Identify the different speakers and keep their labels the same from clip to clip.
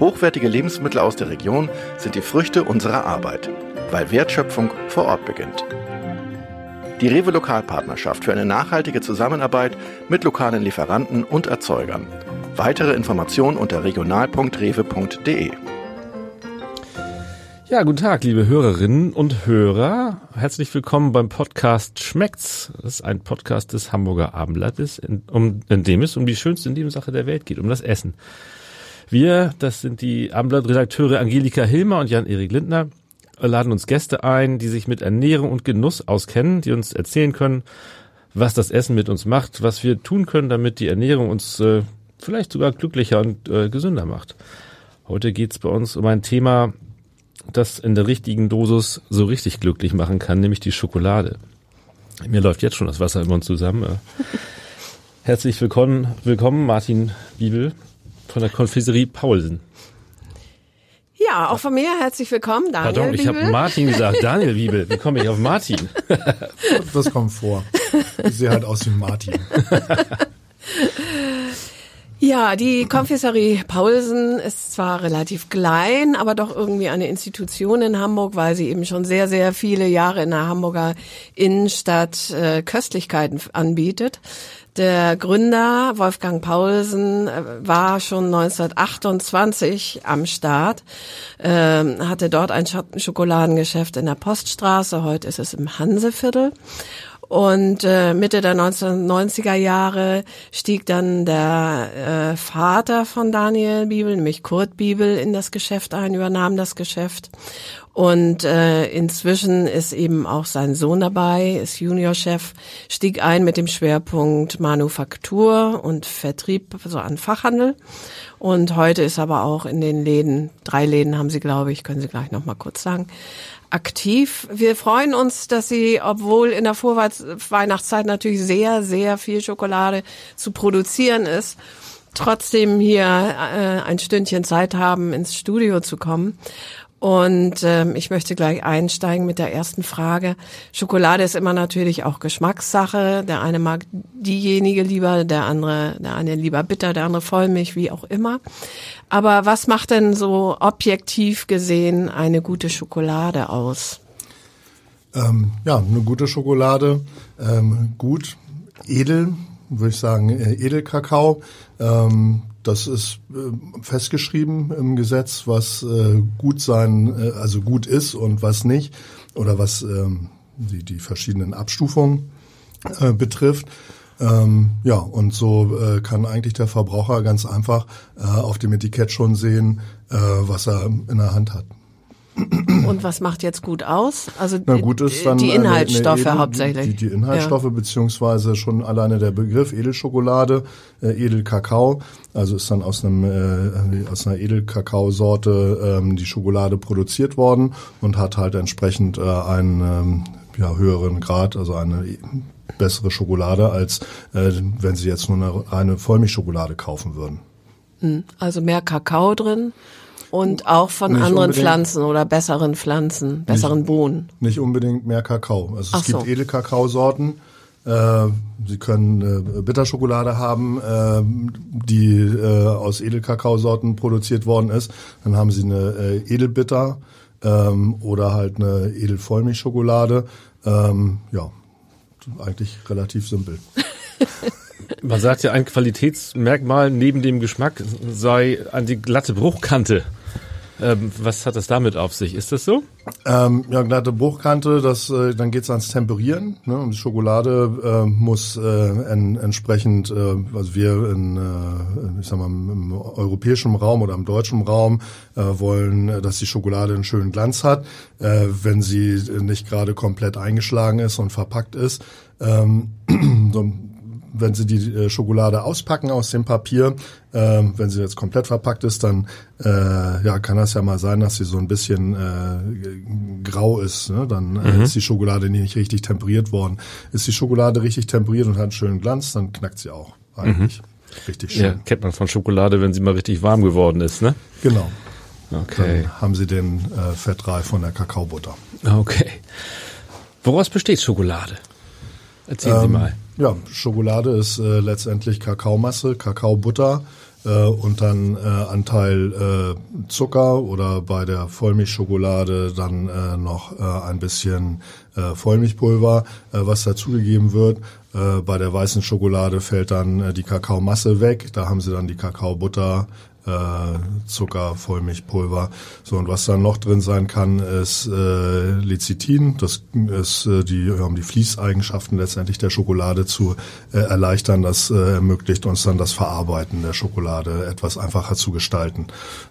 Speaker 1: Hochwertige Lebensmittel aus der Region sind die Früchte unserer Arbeit, weil Wertschöpfung vor Ort beginnt. Die Rewe Lokalpartnerschaft für eine nachhaltige Zusammenarbeit mit lokalen Lieferanten und Erzeugern. Weitere Informationen unter regional.rewe.de.
Speaker 2: Ja, guten Tag, liebe Hörerinnen und Hörer. Herzlich willkommen beim Podcast Schmeckt's. Das ist ein Podcast des Hamburger Abendblattes, in, um, in dem es um die schönste Nebensache der Welt geht, um das Essen. Wir, das sind die Abendblatt-Redakteure Angelika Hilmer und Jan-Erik Lindner, laden uns Gäste ein, die sich mit Ernährung und Genuss auskennen, die uns erzählen können, was das Essen mit uns macht, was wir tun können, damit die Ernährung uns äh, vielleicht sogar glücklicher und äh, gesünder macht. Heute geht's bei uns um ein Thema, das in der richtigen Dosis so richtig glücklich machen kann, nämlich die Schokolade. Mir läuft jetzt schon das Wasser im Mund zusammen. Herzlich willkommen, willkommen Martin Bibel von der Konfiserie Paulsen.
Speaker 3: Ja, auch von mir herzlich willkommen, Daniel
Speaker 2: Pardon, ich habe Martin gesagt. Daniel Wiebel, wie komme ich auf Martin?
Speaker 4: das kommt vor. Ich sehe halt aus wie Martin.
Speaker 3: Ja, die Konfiserie Paulsen ist zwar relativ klein, aber doch irgendwie eine Institution in Hamburg, weil sie eben schon sehr, sehr viele Jahre in der Hamburger Innenstadt äh, Köstlichkeiten anbietet. Der Gründer Wolfgang Paulsen äh, war schon 1928 am Start, äh, hatte dort ein Schokoladengeschäft in der Poststraße, heute ist es im Hanseviertel. Und äh, Mitte der 1990er Jahre stieg dann der äh, Vater von Daniel Bibel, nämlich Kurt Bibel, in das Geschäft ein, übernahm das Geschäft. Und äh, inzwischen ist eben auch sein Sohn dabei, ist Juniorchef, stieg ein mit dem Schwerpunkt Manufaktur und Vertrieb, also an Fachhandel. Und heute ist aber auch in den Läden, drei Läden haben sie, glaube ich, können Sie gleich noch mal kurz sagen, aktiv. Wir freuen uns, dass Sie, obwohl in der Vorweihnachtszeit natürlich sehr, sehr viel Schokolade zu produzieren ist, trotzdem hier äh, ein Stündchen Zeit haben, ins Studio zu kommen. Und ähm, ich möchte gleich einsteigen mit der ersten Frage. Schokolade ist immer natürlich auch Geschmackssache. Der eine mag diejenige lieber, der andere, der eine lieber bitter, der andere Vollmilch, wie auch immer. Aber was macht denn so objektiv gesehen eine gute Schokolade aus?
Speaker 4: Ähm, ja, eine gute Schokolade, ähm, gut, edel, würde ich sagen, äh, Edelkakao. Ähm, das ist äh, festgeschrieben im Gesetz, was äh, gut sein, äh, also gut ist und was nicht, oder was ähm, die, die verschiedenen Abstufungen äh, betrifft. Ähm, ja, und so äh, kann eigentlich der Verbraucher ganz einfach äh, auf dem Etikett schon sehen, äh, was er in der Hand hat.
Speaker 3: Und was macht jetzt gut aus? Also
Speaker 4: Na gut ist dann
Speaker 3: die Inhaltsstoffe
Speaker 4: Edel,
Speaker 3: hauptsächlich.
Speaker 4: Die, die Inhaltsstoffe ja. beziehungsweise schon alleine der Begriff Edelschokolade, äh, Edelkakao, also ist dann aus einem äh, aus einer Edelkakaosorte ähm, die Schokolade produziert worden und hat halt entsprechend äh, einen ähm, ja, höheren Grad, also eine bessere Schokolade als äh, wenn Sie jetzt nur eine reine Vollmilchschokolade kaufen würden.
Speaker 3: Hm, also mehr Kakao drin und auch von nicht anderen Pflanzen oder besseren Pflanzen, besseren
Speaker 4: nicht,
Speaker 3: Bohnen.
Speaker 4: Nicht unbedingt mehr Kakao. Also es
Speaker 3: Ach
Speaker 4: gibt
Speaker 3: so.
Speaker 4: Edelkakaosorten. Äh, Sie können äh, Bitterschokolade haben, äh, die äh, aus Edelkakaosorten produziert worden ist. Dann haben Sie eine äh, Edelbitter ähm, oder halt eine Edelvollmilchschokolade. Ähm, ja, eigentlich relativ simpel.
Speaker 2: Man sagt ja, ein Qualitätsmerkmal neben dem Geschmack sei an die glatte Bruchkante. Ähm, was hat das damit auf sich? Ist das so?
Speaker 4: Ähm, ja, glatte Bruchkante, das, äh, dann geht's ans Temperieren. Ne? Und die Schokolade äh, muss äh, en, entsprechend, äh, also wir in, äh, ich sag mal, im europäischen Raum oder im deutschen Raum äh, wollen, äh, dass die Schokolade einen schönen Glanz hat. Äh, wenn sie nicht gerade komplett eingeschlagen ist und verpackt ist, ähm, wenn Sie die äh, Schokolade auspacken aus dem Papier, äh, wenn sie jetzt komplett verpackt ist, dann äh, ja, kann das ja mal sein, dass sie so ein bisschen äh, grau ist. Ne? Dann äh, mhm. ist die Schokolade nicht richtig temperiert worden. Ist die Schokolade richtig temperiert und hat einen schönen Glanz, dann knackt sie auch eigentlich. Mhm. Richtig schön. Ja,
Speaker 2: kennt man von Schokolade, wenn sie mal richtig warm geworden ist, ne?
Speaker 4: Genau.
Speaker 2: Okay.
Speaker 4: Dann haben sie den äh, Fettreif von der Kakaobutter.
Speaker 2: Okay. Woraus besteht Schokolade? Erzählen ähm, Sie mal.
Speaker 4: Ja, Schokolade ist äh, letztendlich Kakaomasse, Kakaobutter äh, und dann äh, Anteil äh, Zucker oder bei der Vollmilchschokolade dann äh, noch äh, ein bisschen äh, Vollmilchpulver, äh, was dazugegeben wird. Äh, bei der weißen Schokolade fällt dann äh, die Kakaomasse weg. Da haben sie dann die Kakaobutter, äh, Zucker, Vollmilchpulver. So und was dann noch drin sein kann, ist äh, Lecithin. Das ist äh, die, um die Fließeigenschaften letztendlich der Schokolade zu äh, erleichtern. Das äh, ermöglicht uns dann das Verarbeiten der Schokolade etwas einfacher zu gestalten.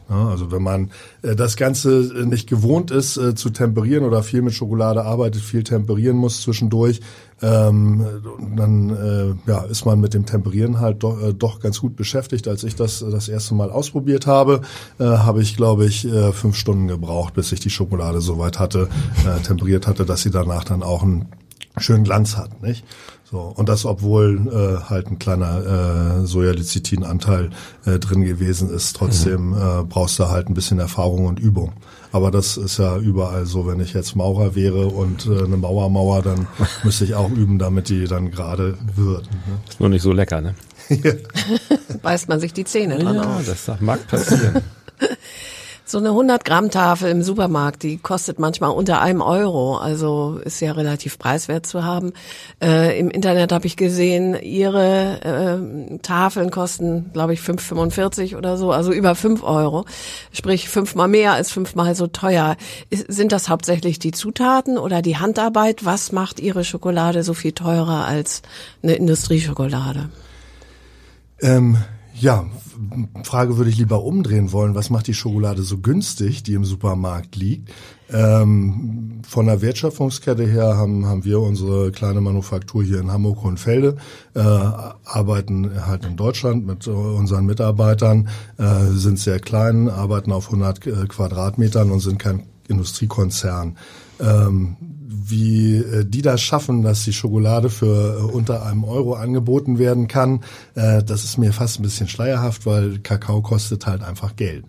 Speaker 4: Also wenn man äh, das Ganze nicht gewohnt ist äh, zu temperieren oder viel mit Schokolade arbeitet, viel temperieren muss zwischendurch, ähm, dann äh, ja, ist man mit dem Temperieren halt doch, äh, doch ganz gut beschäftigt. Als ich das äh, das erste Mal ausprobiert habe, äh, habe ich, glaube ich, äh, fünf Stunden gebraucht, bis ich die Schokolade so weit hatte, äh, temperiert hatte, dass sie danach dann auch einen schönen Glanz hat. Nicht? So, und das, obwohl äh, halt ein kleiner äh, Sojalecithin-Anteil äh, drin gewesen ist, trotzdem mhm. äh, brauchst du halt ein bisschen Erfahrung und Übung. Aber das ist ja überall so, wenn ich jetzt Maurer wäre und äh, eine Mauermauer, dann müsste ich auch üben, damit die dann gerade wird. Ne?
Speaker 2: Ist nur nicht so lecker, ne?
Speaker 3: Beißt man sich die Zähne dran
Speaker 2: ja, auf. das mag passieren.
Speaker 3: So eine 100 Gramm Tafel im Supermarkt, die kostet manchmal unter einem Euro, also ist ja relativ preiswert zu haben. Äh, Im Internet habe ich gesehen, ihre äh, Tafeln kosten, glaube ich, 5,45 oder so, also über 5 Euro, sprich fünfmal mehr als fünfmal so teuer. Ist, sind das hauptsächlich die Zutaten oder die Handarbeit? Was macht Ihre Schokolade so viel teurer als eine Industrieschokolade?
Speaker 4: Ähm ja, Frage würde ich lieber umdrehen wollen. Was macht die Schokolade so günstig, die im Supermarkt liegt? Ähm, von der Wertschöpfungskette her haben, haben wir unsere kleine Manufaktur hier in Hamburg-Hohenfelde, äh, arbeiten halt in Deutschland mit unseren Mitarbeitern, äh, sind sehr klein, arbeiten auf 100 äh, Quadratmetern und sind kein Industriekonzern. Ähm, wie äh, die das schaffen, dass die Schokolade für äh, unter einem Euro angeboten werden kann, äh, das ist mir fast ein bisschen schleierhaft, weil Kakao kostet halt einfach Geld.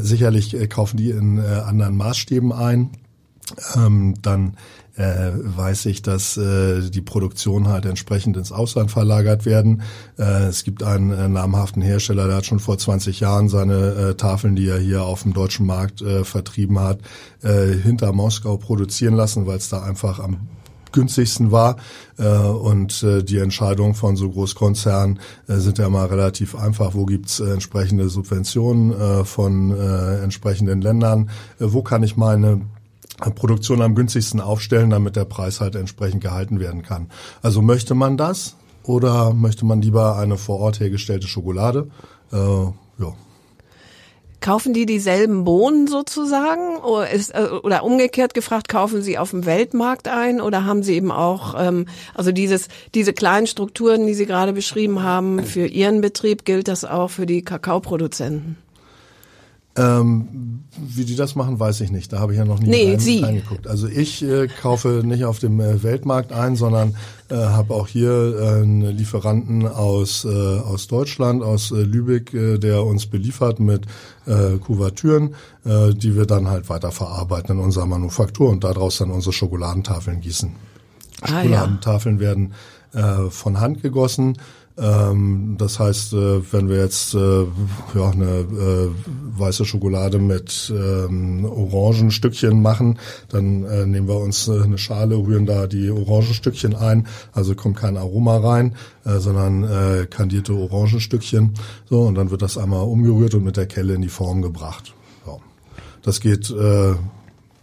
Speaker 4: Sicherlich kaufen die in anderen Maßstäben ein. Ähm, dann äh, weiß ich, dass äh, die Produktion halt entsprechend ins Ausland verlagert werden. Äh, es gibt einen äh, namhaften Hersteller, der hat schon vor 20 Jahren seine äh, Tafeln, die er hier auf dem deutschen Markt äh, vertrieben hat, äh, hinter Moskau produzieren lassen, weil es da einfach am günstigsten war. Äh, und äh, die Entscheidungen von so Großkonzernen äh, sind ja mal relativ einfach. Wo gibt's äh, entsprechende Subventionen äh, von äh, entsprechenden Ländern? Äh, wo kann ich meine Produktion am günstigsten aufstellen, damit der Preis halt entsprechend gehalten werden kann. Also möchte man das oder möchte man lieber eine vor Ort hergestellte Schokolade? Äh, ja.
Speaker 3: Kaufen die dieselben Bohnen sozusagen oder, ist, äh, oder umgekehrt gefragt, kaufen sie auf dem Weltmarkt ein oder haben sie eben auch, ähm, also dieses, diese kleinen Strukturen, die Sie gerade beschrieben haben, für Ihren Betrieb gilt das auch für die Kakaoproduzenten?
Speaker 4: Ähm, wie die das machen, weiß ich nicht. Da habe ich ja noch nie
Speaker 3: nee, rein,
Speaker 4: reingeguckt. Also ich äh, kaufe nicht auf dem äh, Weltmarkt ein, sondern äh, habe auch hier äh, einen Lieferanten aus äh, aus Deutschland, aus Lübeck, der uns beliefert mit Kuvertüren, die wir dann halt weiter verarbeiten in unserer Manufaktur und daraus dann unsere Schokoladentafeln gießen. Ah, Schokoladentafeln ja. werden von Hand gegossen ähm, das heißt, äh, wenn wir jetzt äh, ja, eine äh, weiße Schokolade mit ähm, Orangenstückchen machen, dann äh, nehmen wir uns äh, eine Schale, rühren da die Orangenstückchen ein, also kommt kein Aroma rein, äh, sondern äh, kandierte Orangenstückchen. So, und dann wird das einmal umgerührt und mit der Kelle in die Form gebracht. So. Das geht äh,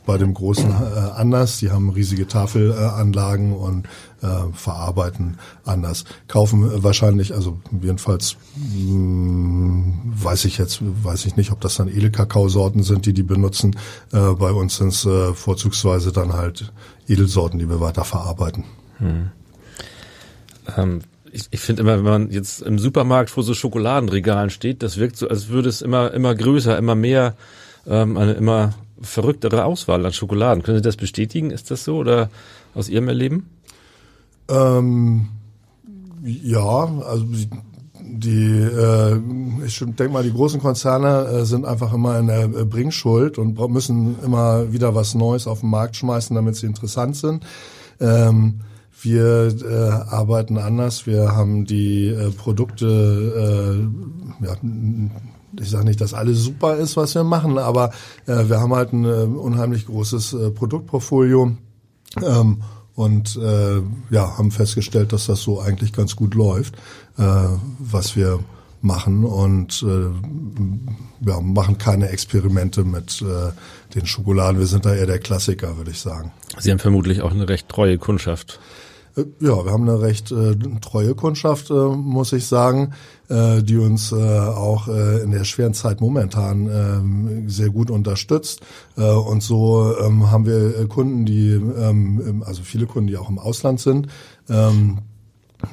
Speaker 4: bei dem Großen äh, anders. Die haben riesige Tafelanlagen äh, und äh, verarbeiten anders. Kaufen wahrscheinlich, also jedenfalls mh, hm, weiß ich jetzt, weiß ich nicht, ob das dann Edelkakaosorten sind, die die benutzen. Äh, bei uns sind es äh, vorzugsweise dann halt Edelsorten, die wir weiter verarbeiten. Hm.
Speaker 2: Ähm, ich, ich finde immer, wenn man jetzt im Supermarkt vor so Schokoladenregalen steht, das wirkt so, als würde es immer, immer größer, immer mehr, ähm, eine immer verrücktere Auswahl an Schokoladen. Können Sie das bestätigen? Ist das so oder aus Ihrem Erleben?
Speaker 4: Ähm, ja, also die, äh, ich denke mal, die großen Konzerne äh, sind einfach immer in der äh, Bringschuld und müssen immer wieder was Neues auf den Markt schmeißen, damit sie interessant sind. Ähm, wir äh, arbeiten anders. Wir haben die äh, Produkte, äh, ja, ich sage nicht, dass alles super ist, was wir machen, aber äh, wir haben halt ein äh, unheimlich großes äh, Produktportfolio. Ähm, und äh, ja, haben festgestellt, dass das so eigentlich ganz gut läuft, äh, was wir machen und äh, ja, machen keine Experimente mit äh, den Schokoladen. Wir sind da eher der Klassiker, würde ich sagen.
Speaker 2: Sie haben vermutlich auch eine recht treue Kundschaft.
Speaker 4: Ja, wir haben eine recht äh, treue Kundschaft, äh, muss ich sagen, äh, die uns äh, auch äh, in der schweren Zeit momentan äh, sehr gut unterstützt. Äh, und so ähm, haben wir Kunden, die, ähm, also viele Kunden, die auch im Ausland sind. Ähm,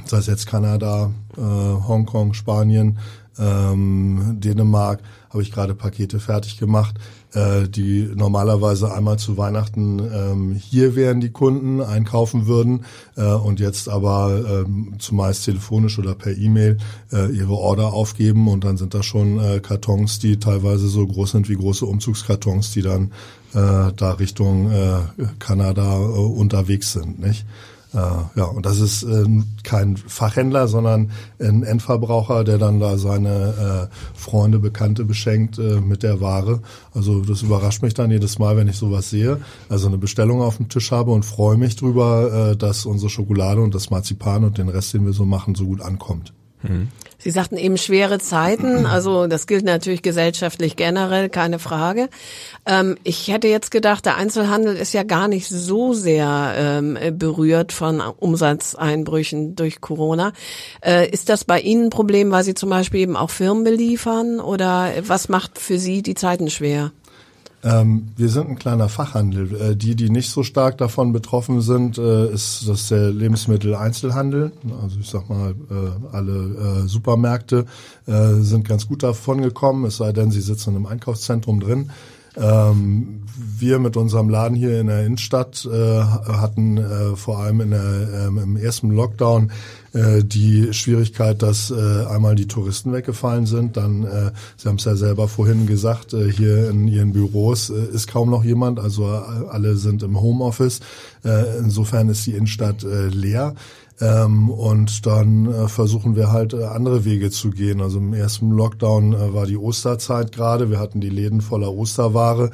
Speaker 4: sei es jetzt Kanada, Hongkong, Spanien, ähm, Dänemark, habe ich gerade Pakete fertig gemacht, äh, die normalerweise einmal zu Weihnachten ähm, hier wären die Kunden, einkaufen würden äh, und jetzt aber ähm, zumeist telefonisch oder per E-Mail äh, ihre Order aufgeben und dann sind da schon äh, Kartons, die teilweise so groß sind wie große Umzugskartons, die dann äh, da Richtung äh, Kanada äh, unterwegs sind, nicht? Äh, ja, und das ist äh, kein Fachhändler, sondern ein Endverbraucher, der dann da seine äh, Freunde, Bekannte beschenkt äh, mit der Ware. Also das überrascht mich dann jedes Mal, wenn ich sowas sehe. Also eine Bestellung auf dem Tisch habe und freue mich drüber, dass unsere Schokolade und das Marzipan und den Rest, den wir so machen, so gut ankommt.
Speaker 3: Mhm. Sie sagten eben schwere Zeiten, also das gilt natürlich gesellschaftlich generell, keine Frage. Ähm, ich hätte jetzt gedacht, der Einzelhandel ist ja gar nicht so sehr ähm, berührt von Umsatzeinbrüchen durch Corona. Äh, ist das bei Ihnen ein Problem, weil Sie zum Beispiel eben auch Firmen beliefern oder was macht für Sie die Zeiten schwer?
Speaker 4: Ähm, wir sind ein kleiner Fachhandel. Äh, die, die nicht so stark davon betroffen sind, äh, ist das der Lebensmitteleinzelhandel. Also ich sag mal, äh, alle äh, Supermärkte äh, sind ganz gut davon gekommen, es sei denn, sie sitzen im Einkaufszentrum drin. Ähm, wir mit unserem Laden hier in der Innenstadt äh, hatten äh, vor allem in der, ähm, im ersten Lockdown äh, die Schwierigkeit, dass äh, einmal die Touristen weggefallen sind, dann, äh, Sie haben es ja selber vorhin gesagt, äh, hier in Ihren Büros ist kaum noch jemand, also alle sind im Homeoffice. Insofern ist die Innenstadt leer. Ähm, und dann äh, versuchen wir halt äh, andere Wege zu gehen. Also im ersten Lockdown äh, war die Osterzeit gerade. Wir hatten die Läden voller Osterware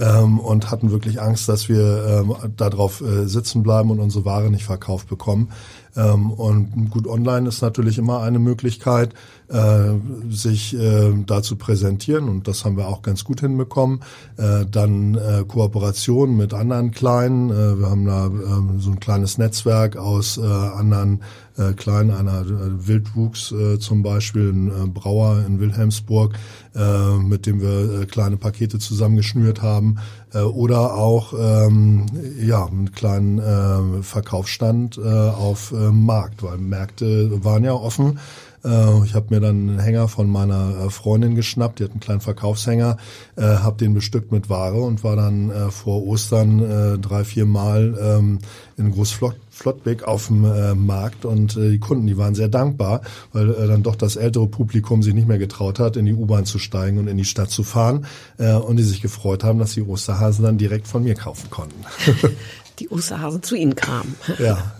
Speaker 4: ähm, und hatten wirklich Angst, dass wir ähm, darauf äh, sitzen bleiben und unsere Ware nicht verkauft bekommen. Ähm, und gut, online ist natürlich immer eine Möglichkeit, äh, sich äh, da zu präsentieren und das haben wir auch ganz gut hinbekommen. Äh, dann äh, Kooperation mit anderen Kleinen. Äh, wir haben da äh, so ein kleines Netzwerk aus äh, anderen äh, Kleinen, einer äh, Wildwuchs äh, zum Beispiel, ein äh, Brauer in Wilhelmsburg, äh, mit dem wir äh, kleine Pakete zusammengeschnürt haben äh, oder auch ähm, ja einen kleinen äh, Verkaufsstand äh, auf äh, Markt, weil Märkte waren ja offen. Äh, ich habe mir dann einen Hänger von meiner äh, Freundin geschnappt, die hat einen kleinen Verkaufshänger, äh, habe den bestückt mit Ware und war dann äh, vor Ostern äh, drei, vier Mal ähm, in Großflottbeck auf dem äh, Markt und äh, die Kunden, die waren sehr dankbar, weil äh, dann doch das ältere Publikum sich nicht mehr getraut hat, in die U-Bahn zu steigen und in die Stadt zu fahren äh, und die sich gefreut haben, dass die Osterhasen dann direkt von mir kaufen konnten.
Speaker 3: die Osterhasen zu Ihnen kamen.
Speaker 4: Ja,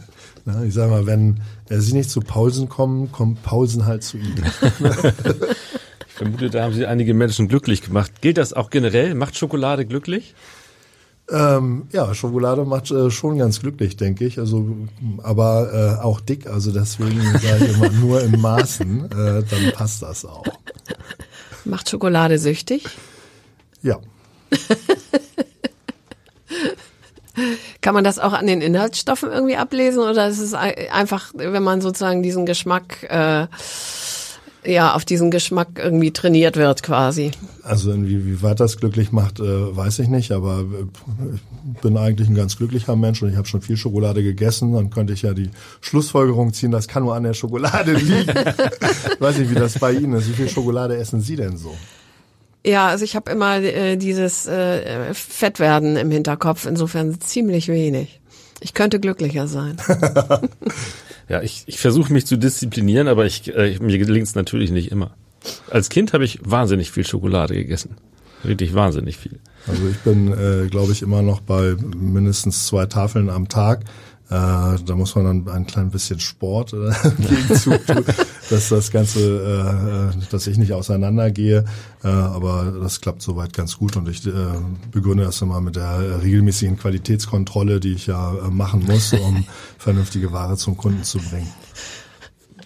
Speaker 4: na, ich sage mal, wenn äh, Sie nicht zu Paulsen kommen, kommt Paulsen halt zu Ihnen.
Speaker 2: ich vermute, da haben Sie einige Menschen glücklich gemacht. Gilt das auch generell? Macht Schokolade glücklich?
Speaker 4: Ähm, ja, Schokolade macht äh, schon ganz glücklich, denke ich. Also, aber äh, auch dick. Also deswegen sage ich immer nur in Maßen. Äh, dann passt das auch.
Speaker 3: Macht Schokolade süchtig?
Speaker 4: Ja.
Speaker 3: Kann man das auch an den Inhaltsstoffen irgendwie ablesen oder ist es einfach, wenn man sozusagen diesen Geschmack äh, ja auf diesen Geschmack irgendwie trainiert wird quasi.
Speaker 4: Also inwieweit das glücklich macht, äh, weiß ich nicht, aber äh, ich bin eigentlich ein ganz glücklicher Mensch und ich habe schon viel Schokolade gegessen. Dann könnte ich ja die Schlussfolgerung ziehen, das kann nur an der Schokolade liegen. weiß nicht, wie das bei Ihnen ist. Wie viel Schokolade essen Sie denn so?
Speaker 3: Ja, also ich habe immer äh, dieses äh, Fettwerden im Hinterkopf, insofern ziemlich wenig. Ich könnte glücklicher sein.
Speaker 2: ja, ich, ich versuche mich zu disziplinieren, aber ich, äh, mir gelingt es natürlich nicht immer. Als Kind habe ich wahnsinnig viel Schokolade gegessen. Richtig wahnsinnig viel.
Speaker 4: Also ich bin, äh, glaube ich, immer noch bei mindestens zwei Tafeln am Tag. Äh, da muss man dann ein klein bisschen Sport äh, tun, dass das Ganze, äh, dass ich nicht auseinandergehe. Äh, aber das klappt soweit ganz gut und ich äh, begründe das immer mit der regelmäßigen Qualitätskontrolle, die ich ja äh, machen muss, um vernünftige Ware zum Kunden zu bringen.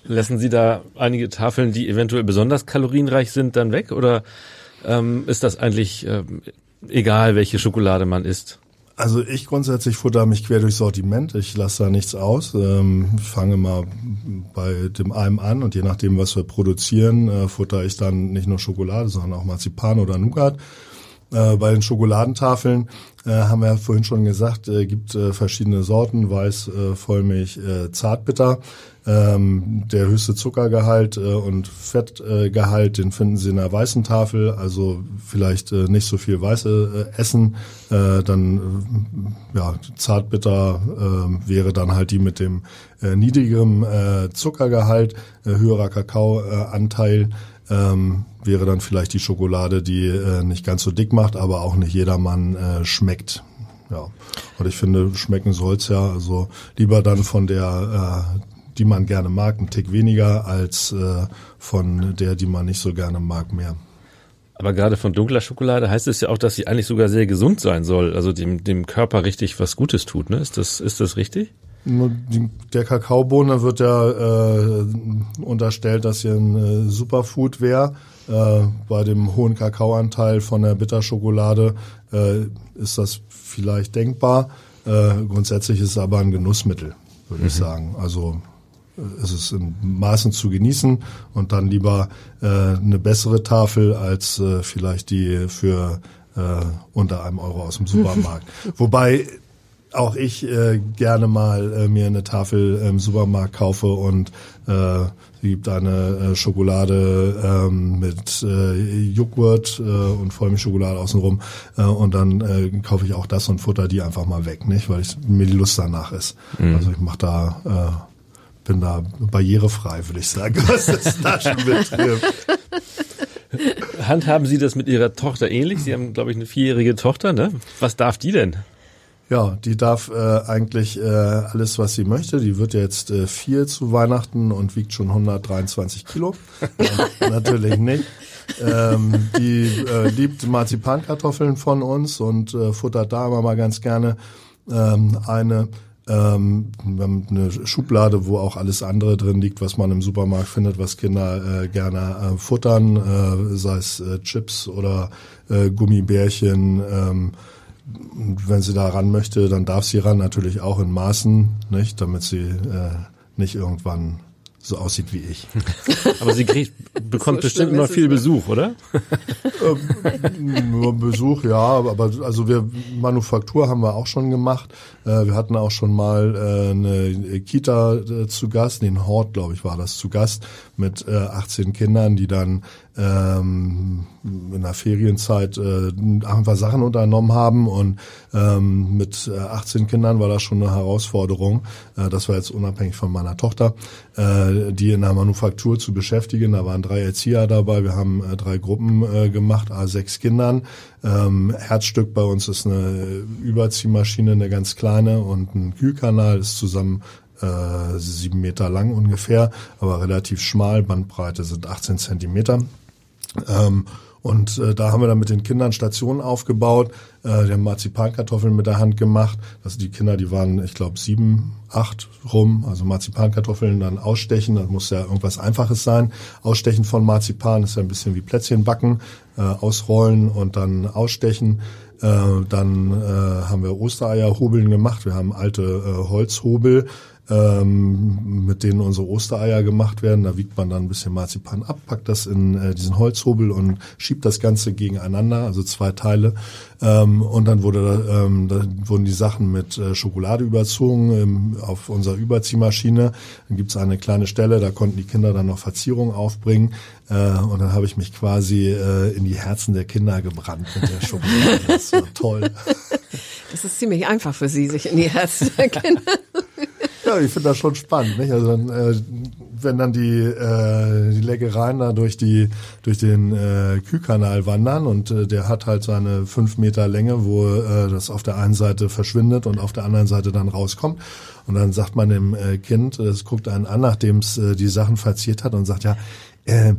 Speaker 2: Lassen Sie da einige Tafeln, die eventuell besonders kalorienreich sind, dann weg oder ähm, ist das eigentlich ähm, egal, welche Schokolade man isst?
Speaker 4: Also ich grundsätzlich futter mich quer durchs Sortiment. Ich lasse da nichts aus. Ähm, ich fange mal bei dem einen an und je nachdem, was wir produzieren, äh, futter ich dann nicht nur Schokolade, sondern auch Marzipan oder Nougat. Äh, bei den Schokoladentafeln äh, haben wir ja vorhin schon gesagt, gibt verschiedene Sorten, Weiß, Vollmilch, Zartbitter. Ähm, der höchste Zuckergehalt äh, und Fettgehalt, den finden Sie in der weißen Tafel, also vielleicht äh, nicht so viel weiße äh, essen. Äh, dann äh, ja, Zartbitter äh, wäre dann halt die mit dem äh, niedrigeren äh, Zuckergehalt, äh, höherer Kakaoanteil. Ähm, wäre dann vielleicht die Schokolade, die äh, nicht ganz so dick macht, aber auch nicht jedermann äh, schmeckt. Ja. Und ich finde, schmecken soll's ja. Also lieber dann von der äh, die man gerne mag, ein Tick weniger als äh, von der, die man nicht so gerne mag, mehr.
Speaker 2: Aber gerade von dunkler Schokolade heißt es ja auch, dass sie eigentlich sogar sehr gesund sein soll, also dem, dem Körper richtig was Gutes tut. Ne? Ist, das, ist das richtig?
Speaker 4: Der Kakaobohne wird ja äh, unterstellt, dass sie ein äh, Superfood wäre. Äh, bei dem hohen Kakaoanteil von der Bitterschokolade äh, ist das vielleicht denkbar. Äh, grundsätzlich ist es aber ein Genussmittel, würde mhm. ich sagen. Also ist es in Maßen zu genießen und dann lieber äh, eine bessere Tafel als äh, vielleicht die für äh, unter einem Euro aus dem Supermarkt. Wobei auch ich äh, gerne mal äh, mir eine Tafel im Supermarkt kaufe und äh, es gibt eine äh, Schokolade ähm, mit äh, Joghurt äh, und Vollmilchschokolade außenrum äh, und dann äh, kaufe ich auch das und futter die einfach mal weg, nicht, weil ich, mir die Lust danach ist. Mhm. Also ich mache da äh, bin da barrierefrei, würde ich sagen, was das Naschen betrifft.
Speaker 2: Handhaben Sie das mit Ihrer Tochter ähnlich? Sie haben, glaube ich, eine vierjährige Tochter, ne? Was darf die denn?
Speaker 4: Ja, die darf äh, eigentlich äh, alles, was sie möchte. Die wird jetzt äh, vier zu Weihnachten und wiegt schon 123 Kilo. natürlich nicht. Ähm, die äh, liebt Marzipankartoffeln von uns und äh, futtert da immer mal ganz gerne ähm, eine ähm, wir haben eine Schublade, wo auch alles andere drin liegt, was man im Supermarkt findet, was Kinder äh, gerne äh, futtern, äh, sei es äh, Chips oder äh, Gummibärchen. Ähm, wenn sie da ran möchte, dann darf sie ran, natürlich auch in Maßen, nicht, damit sie äh, nicht irgendwann so aussieht wie ich.
Speaker 2: Aber sie kriegt, bekommt so bestimmt immer viel Besuch, oder?
Speaker 4: Ähm, Besuch, ja, aber also wir Manufaktur haben wir auch schon gemacht. Äh, wir hatten auch schon mal äh, eine Kita äh, zu Gast, den Hort, glaube ich, war das zu Gast mit 18 Kindern, die dann ähm, in der Ferienzeit äh, einfach Sachen unternommen haben und ähm, mit 18 Kindern war das schon eine Herausforderung. Äh, das war jetzt unabhängig von meiner Tochter, äh, die in der Manufaktur zu beschäftigen. Da waren drei Erzieher dabei. Wir haben äh, drei Gruppen äh, gemacht, a sechs Kindern. Ähm, Herzstück bei uns ist eine Überziehmaschine, eine ganz kleine und ein Kühlkanal ist zusammen äh, sieben Meter lang ungefähr, aber relativ schmal. Bandbreite sind 18 Zentimeter. Ähm, und äh, da haben wir dann mit den Kindern Stationen aufgebaut. Äh, die haben Marzipankartoffeln mit der Hand gemacht. Also die Kinder, die waren, ich glaube, sieben, acht rum. Also Marzipankartoffeln dann ausstechen. Das muss ja irgendwas Einfaches sein. Ausstechen von Marzipan ist ja ein bisschen wie Plätzchen backen. Äh, ausrollen und dann ausstechen. Äh, dann äh, haben wir Ostereierhobeln gemacht. Wir haben alte äh, Holzhobel ähm, mit denen unsere Ostereier gemacht werden. Da wiegt man dann ein bisschen Marzipan ab, packt das in äh, diesen Holzhobel und schiebt das Ganze gegeneinander, also zwei Teile. Ähm, und dann wurde ähm, da wurden die Sachen mit äh, Schokolade überzogen ähm, auf unserer Überziehmaschine. Dann gibt's eine kleine Stelle, da konnten die Kinder dann noch Verzierungen aufbringen. Äh, und dann habe ich mich quasi äh, in die Herzen der Kinder gebrannt mit der Schokolade. Das war toll.
Speaker 3: Das ist ziemlich einfach für Sie, sich in die Herzen der Kinder.
Speaker 4: Ja, ich finde das schon spannend. Nicht? Also äh, wenn dann die, äh, die Leckereien da durch die durch den äh, Kühlkanal wandern und äh, der hat halt seine fünf Meter Länge, wo äh, das auf der einen Seite verschwindet und auf der anderen Seite dann rauskommt. Und dann sagt man dem äh, Kind, es guckt einen an, nachdem es äh, die Sachen verziert hat und sagt, ja, äh,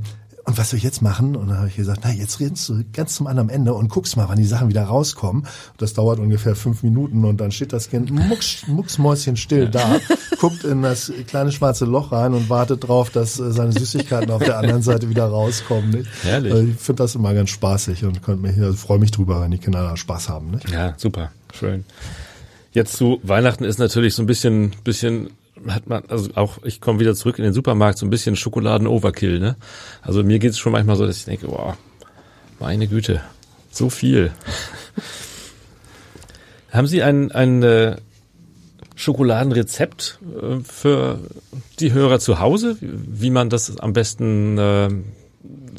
Speaker 4: und was soll ich jetzt machen? Und dann habe ich gesagt, na, jetzt redest du ganz zum anderen Ende und guckst mal, wann die Sachen wieder rauskommen. Das dauert ungefähr fünf Minuten und dann steht das Kind mucks, mucksmäuschen still da, guckt in das kleine schwarze Loch rein und wartet drauf, dass äh, seine Süßigkeiten auf der anderen Seite wieder rauskommen. Nicht?
Speaker 2: Herrlich.
Speaker 4: Ich finde das immer ganz spaßig und konnte mich, also freue mich drüber, wenn die Kinder da Spaß haben. Nicht?
Speaker 2: Ja, super, schön. Jetzt zu Weihnachten ist natürlich so ein bisschen, bisschen hat man, also auch ich komme wieder zurück in den Supermarkt, so ein bisschen Schokoladen-Overkill, ne? Also mir geht es schon manchmal so, dass ich denke, boah, meine Güte, so viel. Haben Sie ein, ein äh, Schokoladenrezept äh, für die Hörer zu Hause, wie man das am besten äh,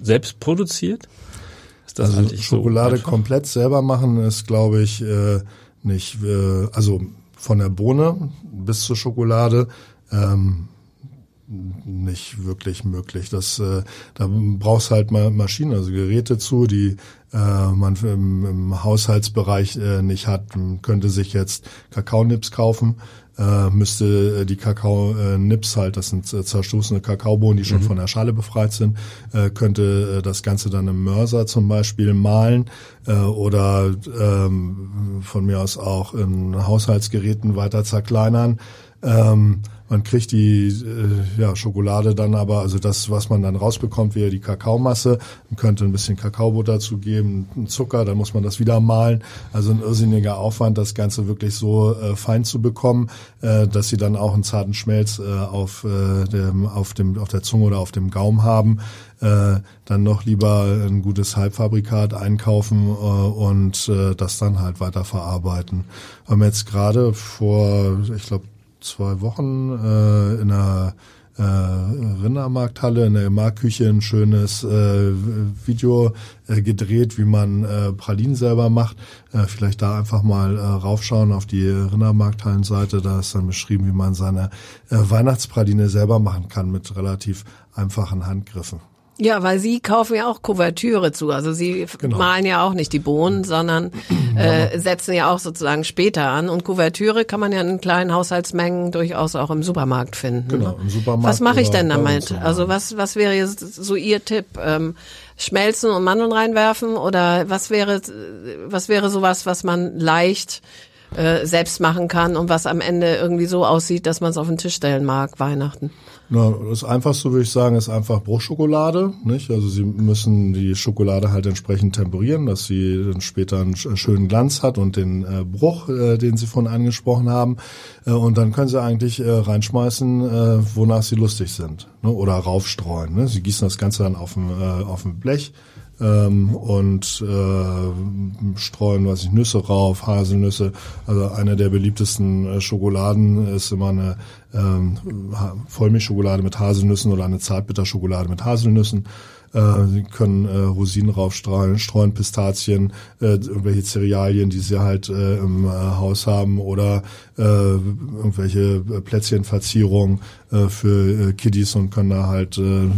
Speaker 2: selbst produziert?
Speaker 4: Ist das also Schokolade so komplett selber machen ist, glaube ich, äh, nicht, äh, also von der Bohne bis zur Schokolade ähm, nicht wirklich möglich. Das, äh, da brauchst halt mal Maschinen, also Geräte zu, die äh, man im, im Haushaltsbereich äh, nicht hat. Man könnte sich jetzt Kakaonips kaufen, äh, müsste äh, die Kakao-Nips halt, das sind äh, zerstoßene Kakaobohnen, die schon mhm. von der Schale befreit sind, äh, könnte äh, das Ganze dann im Mörser zum Beispiel mahlen äh, oder ähm, von mir aus auch in Haushaltsgeräten weiter zerkleinern. Ähm, man kriegt die äh, ja, Schokolade dann aber, also das, was man dann rausbekommt, wäre die Kakaomasse. Man könnte ein bisschen Kakaobutter zugeben, Zucker, dann muss man das wieder mahlen. Also ein irrsinniger Aufwand, das Ganze wirklich so äh, fein zu bekommen, äh, dass sie dann auch einen zarten Schmelz äh, auf, äh, dem, auf, dem, auf der Zunge oder auf dem Gaumen haben. Äh, dann noch lieber ein gutes Halbfabrikat einkaufen äh, und äh, das dann halt weiter verarbeiten. Wir haben jetzt gerade vor, ich glaube, zwei Wochen äh, in einer äh, Rindermarkthalle in der Markküche ein schönes äh, Video äh, gedreht, wie man äh, Pralinen selber macht. Äh, vielleicht da einfach mal äh, raufschauen auf die Rindermarkthallenseite. Da ist dann beschrieben, wie man seine äh, Weihnachtspraline selber machen kann mit relativ einfachen Handgriffen.
Speaker 3: Ja, weil Sie kaufen ja auch Kuvertüre zu. Also Sie genau. malen ja auch nicht die Bohnen, sondern äh, setzen ja auch sozusagen später an. Und Kuvertüre kann man ja in kleinen Haushaltsmengen durchaus auch im Supermarkt finden.
Speaker 4: Genau,
Speaker 3: ne?
Speaker 4: im Supermarkt.
Speaker 3: Was mache ich denn damit? Also was, was wäre jetzt so Ihr Tipp? Ähm, schmelzen und Mandeln reinwerfen? Oder was wäre, was wäre sowas, was man leicht äh, selbst machen kann und was am Ende irgendwie so aussieht, dass man es auf den Tisch stellen mag, Weihnachten?
Speaker 4: Na, das Einfachste würde ich sagen, ist einfach Bruchschokolade. Nicht? Also Sie müssen die Schokolade halt entsprechend temperieren, dass sie dann später einen schönen Glanz hat und den äh, Bruch, äh, den Sie vorhin angesprochen haben. Äh, und dann können Sie eigentlich äh, reinschmeißen, äh, wonach Sie lustig sind. Ne? Oder raufstreuen. Ne? Sie gießen das Ganze dann auf dem, äh, Blech ähm, und äh, streuen, was ich Nüsse rauf, Haselnüsse. Also eine der beliebtesten äh, Schokoladen ist immer eine ähm, Vollmilchschokolade mit Haselnüssen oder eine Zartbitterschokolade mit Haselnüssen. Äh, Sie können äh, Rosinen raufstreuen, streuen Pistazien, äh, irgendwelche Cerealien, die Sie halt äh, im äh, Haus haben oder äh, irgendwelche Plätzchenverzierungen äh, für äh, Kiddies und können da halt äh,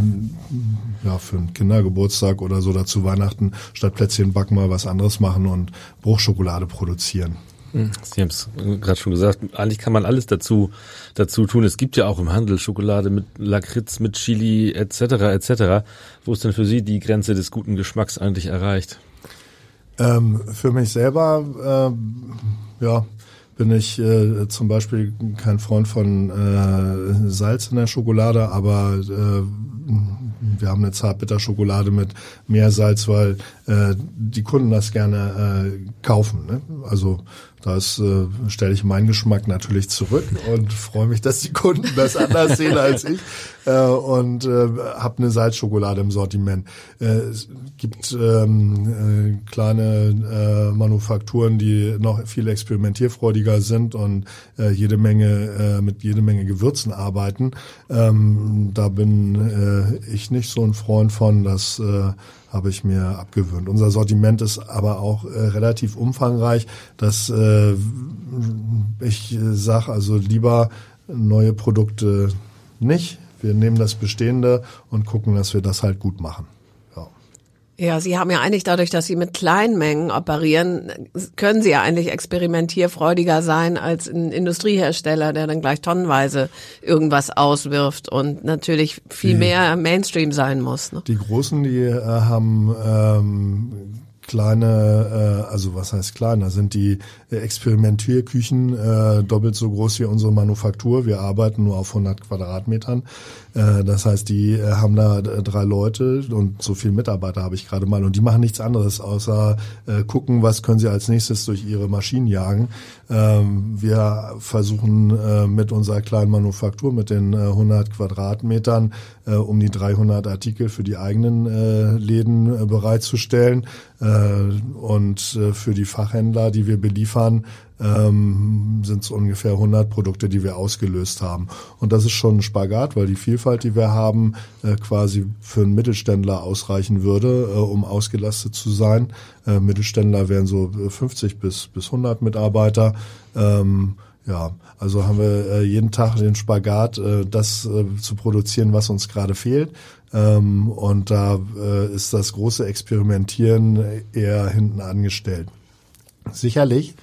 Speaker 4: ja für einen Kindergeburtstag oder so dazu Weihnachten statt Plätzchen backen mal was anderes machen und Bruchschokolade produzieren.
Speaker 2: Sie haben es gerade schon gesagt, eigentlich kann man alles dazu, dazu tun. Es gibt ja auch im Handel Schokolade mit Lakritz, mit Chili etc. etc. Wo ist denn für Sie die Grenze des guten Geschmacks eigentlich erreicht?
Speaker 4: Ähm, für mich selber, äh, ja, bin ich äh, zum Beispiel kein Freund von äh, Salz in der Schokolade, aber äh, wir haben eine Zartbitterschokolade mit Meersalz, weil äh, die Kunden das gerne äh, kaufen. Ne? Also das äh, stelle ich meinen Geschmack natürlich zurück und freue mich, dass die Kunden das anders sehen als ich äh, und äh, habe eine Salzschokolade im Sortiment. Äh, es gibt ähm, äh, kleine äh, Manufakturen, die noch viel experimentierfreudiger sind und äh, jede Menge äh, mit jede Menge Gewürzen arbeiten. Ähm, da bin äh, ich nicht so ein Freund von, dass äh, habe ich mir abgewöhnt. Unser Sortiment ist aber auch äh, relativ umfangreich, dass äh, ich äh, sage also lieber neue Produkte nicht. Wir nehmen das Bestehende und gucken, dass wir das halt gut machen.
Speaker 3: Ja, Sie haben ja eigentlich dadurch, dass Sie mit kleinen Mengen operieren, können Sie ja eigentlich experimentierfreudiger sein als ein Industriehersteller, der dann gleich tonnenweise irgendwas auswirft und natürlich viel die, mehr Mainstream sein muss. Ne?
Speaker 4: Die Großen, die äh, haben ähm, kleine, äh, also was heißt kleiner, sind die Experimentierküchen äh, doppelt so groß wie unsere Manufaktur. Wir arbeiten nur auf 100 Quadratmetern. Äh, das heißt, die äh, haben da äh, drei Leute und so viele Mitarbeiter habe ich gerade mal und die machen nichts anderes außer äh, gucken, was können sie als nächstes durch ihre Maschinen jagen. Ähm, wir versuchen äh, mit unserer kleinen Manufaktur mit den äh, 100 Quadratmetern äh, um die 300 Artikel für die eigenen äh, Läden äh, bereitzustellen äh, und äh, für die Fachhändler, die wir beliefern, ähm, sind es ungefähr 100 Produkte, die wir ausgelöst haben. Und das ist schon ein Spagat, weil die Vielfalt, die wir haben, äh, quasi für einen Mittelständler ausreichen würde, äh, um ausgelastet zu sein. Äh, Mittelständler wären so 50 bis, bis 100 Mitarbeiter. Ähm, ja, also haben wir äh, jeden Tag den Spagat, äh, das äh, zu produzieren, was uns gerade fehlt. Ähm, und da äh, ist das große Experimentieren eher hinten angestellt. Sicherlich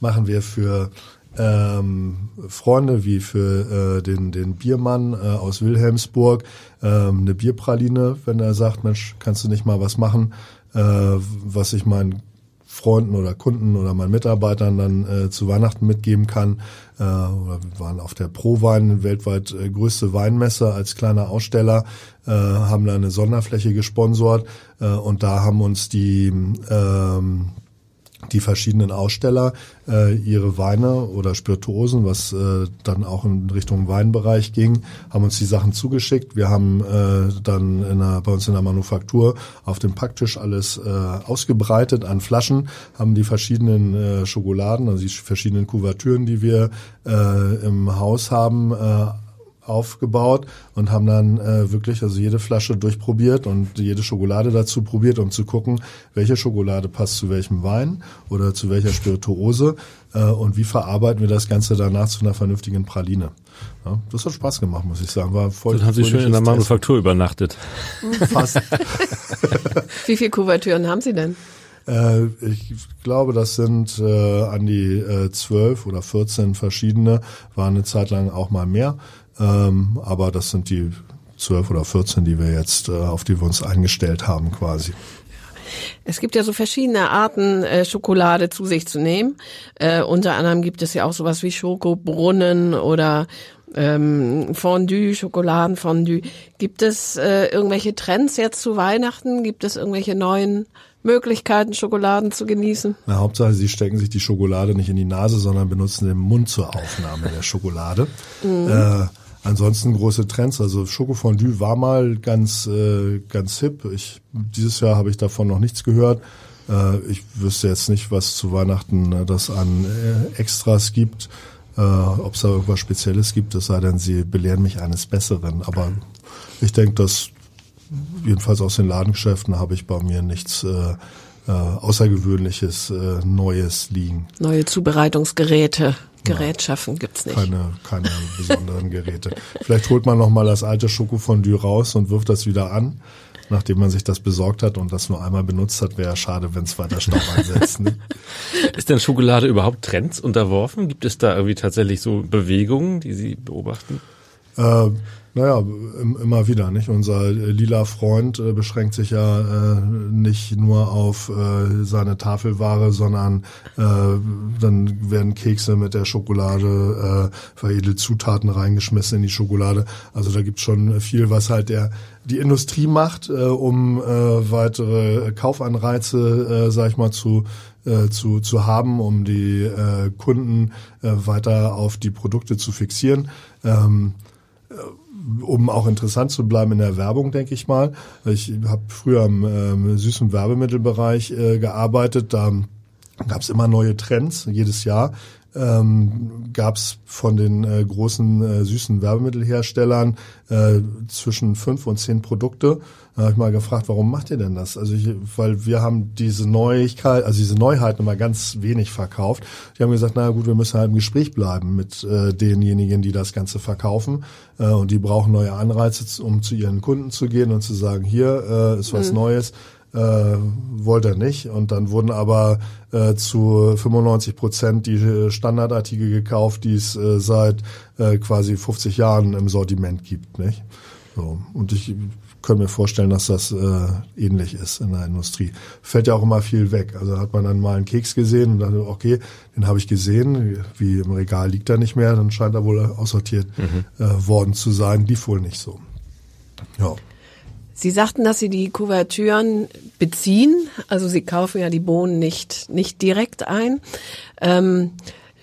Speaker 4: machen wir für ähm, Freunde wie für äh, den, den Biermann äh, aus Wilhelmsburg ähm, eine Bierpraline, wenn er sagt, Mensch, kannst du nicht mal was machen, äh, was ich meinen Freunden oder Kunden oder meinen Mitarbeitern dann äh, zu Weihnachten mitgeben kann. Äh, wir waren auf der Pro-Wein, weltweit äh, größte Weinmesse als kleiner Aussteller, äh, haben da eine Sonderfläche gesponsort äh, und da haben uns die ähm, die verschiedenen Aussteller äh, ihre Weine oder Spirituosen, was äh, dann auch in Richtung Weinbereich ging, haben uns die Sachen zugeschickt. Wir haben äh, dann in der, bei uns in der Manufaktur auf dem Packtisch alles äh, ausgebreitet an Flaschen, haben die verschiedenen äh, Schokoladen, also die verschiedenen Kuvertüren, die wir äh, im Haus haben, äh, aufgebaut und haben dann äh, wirklich also jede Flasche durchprobiert und jede Schokolade dazu probiert, um zu gucken, welche Schokolade passt zu welchem Wein oder zu welcher Spirituose äh, und wie verarbeiten wir das Ganze danach zu einer vernünftigen Praline. Ja, das hat Spaß gemacht, muss ich sagen. War voll.
Speaker 2: Dann haben Sie schön in der Manufaktur übernachtet.
Speaker 4: Fast.
Speaker 3: wie viele Kuvertüren haben Sie denn?
Speaker 4: Äh, ich glaube, das sind äh, an die äh, zwölf oder 14 verschiedene, waren eine Zeit lang auch mal mehr. Ähm, aber das sind die zwölf oder 14, die wir jetzt, äh, auf die wir uns eingestellt haben quasi.
Speaker 3: Es gibt ja so verschiedene Arten, äh, Schokolade zu sich zu nehmen. Äh, unter anderem gibt es ja auch sowas wie Schokobrunnen oder ähm, Fondue, Schokoladenfondue. Gibt es äh, irgendwelche Trends jetzt zu Weihnachten? Gibt es irgendwelche neuen Möglichkeiten, Schokoladen zu genießen?
Speaker 4: Na, Hauptsache, Sie stecken sich die Schokolade nicht in die Nase, sondern benutzen den Mund zur Aufnahme der Schokolade. Mhm. Äh, Ansonsten große Trends, also Schokofondue war mal ganz äh, ganz hip. Ich dieses Jahr habe ich davon noch nichts gehört. Äh, ich wüsste jetzt nicht, was zu Weihnachten das an äh, Extras gibt, äh, ob es da irgendwas Spezielles gibt. Es sei denn, sie belehren mich eines Besseren. Aber ich denke, dass jedenfalls aus den Ladengeschäften habe ich bei mir nichts äh, äh, Außergewöhnliches äh, Neues liegen.
Speaker 3: Neue Zubereitungsgeräte. Gerätschaften gibt's nicht.
Speaker 4: Keine, keine besonderen Geräte. Vielleicht holt man noch mal das alte Schokofondue raus und wirft das wieder an, nachdem man sich das besorgt hat und das nur einmal benutzt hat. Wäre ja schade, wenn es weiter Staub einsetzt. Ne?
Speaker 2: Ist denn Schokolade überhaupt Trends unterworfen? Gibt es da irgendwie tatsächlich so Bewegungen, die Sie beobachten?
Speaker 4: Äh, Naja, immer wieder, nicht? Unser lila Freund äh, beschränkt sich ja äh, nicht nur auf äh, seine Tafelware, sondern äh, dann werden Kekse mit der Schokolade, äh, veredelt Zutaten reingeschmissen in die Schokolade. Also da gibt's schon viel, was halt der die Industrie macht, äh, um äh, weitere Kaufanreize, äh, sag ich mal, zu äh, zu, zu haben, um die äh, Kunden äh, weiter auf die Produkte zu fixieren. Ähm, um auch interessant zu bleiben in der Werbung, denke ich mal. Ich habe früher im ähm, süßen Werbemittelbereich äh, gearbeitet. Da gab es immer neue Trends jedes Jahr. Ähm, gab es von den äh, großen äh, süßen Werbemittelherstellern äh, zwischen fünf und zehn Produkte. Da habe ich mal gefragt, warum macht ihr denn das? Also ich, weil wir haben diese Neuigkeit, also diese Neuheiten immer ganz wenig verkauft. Die haben gesagt, na gut, wir müssen halt im Gespräch bleiben mit äh, denjenigen, die das Ganze verkaufen. Äh, und die brauchen neue Anreize, um zu ihren Kunden zu gehen und zu sagen, hier äh, ist was mhm. Neues. Äh, wollte er nicht. Und dann wurden aber äh, zu 95 Prozent die Standardartikel gekauft, die es äh, seit äh, quasi 50 Jahren im Sortiment gibt. Nicht? So. Und ich können mir vorstellen, dass das äh, ähnlich ist in der Industrie. Fällt ja auch immer viel weg. Also hat man dann mal einen Keks gesehen und dann, okay, den habe ich gesehen, wie im Regal liegt er nicht mehr, dann scheint er wohl aussortiert mhm. äh, worden zu sein. Lief wohl nicht so.
Speaker 3: Ja. Sie sagten, dass Sie die Kuvertüren beziehen, also Sie kaufen ja die Bohnen nicht, nicht direkt ein. Ähm,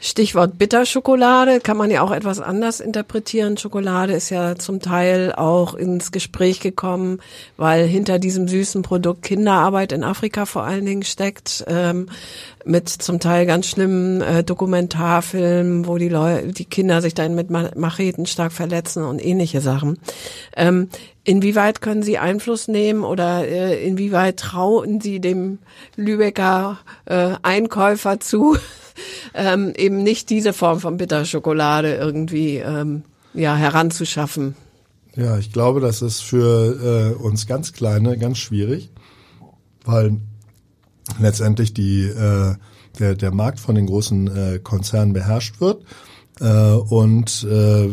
Speaker 3: Stichwort Bitterschokolade kann man ja auch etwas anders interpretieren. Schokolade ist ja zum Teil auch ins Gespräch gekommen, weil hinter diesem süßen Produkt Kinderarbeit in Afrika vor allen Dingen steckt, ähm, mit zum Teil ganz schlimmen äh, Dokumentarfilmen, wo die Leute, die Kinder sich dann mit Macheten stark verletzen und ähnliche Sachen. Ähm, inwieweit können Sie Einfluss nehmen oder äh, inwieweit trauen Sie dem Lübecker äh, Einkäufer zu? ähm, eben nicht diese Form von Bitterschokolade irgendwie ähm, ja heranzuschaffen.
Speaker 4: Ja, ich glaube, das ist für äh, uns ganz Kleine ganz schwierig, weil letztendlich die äh, der, der Markt von den großen äh, Konzernen beherrscht wird äh, und äh,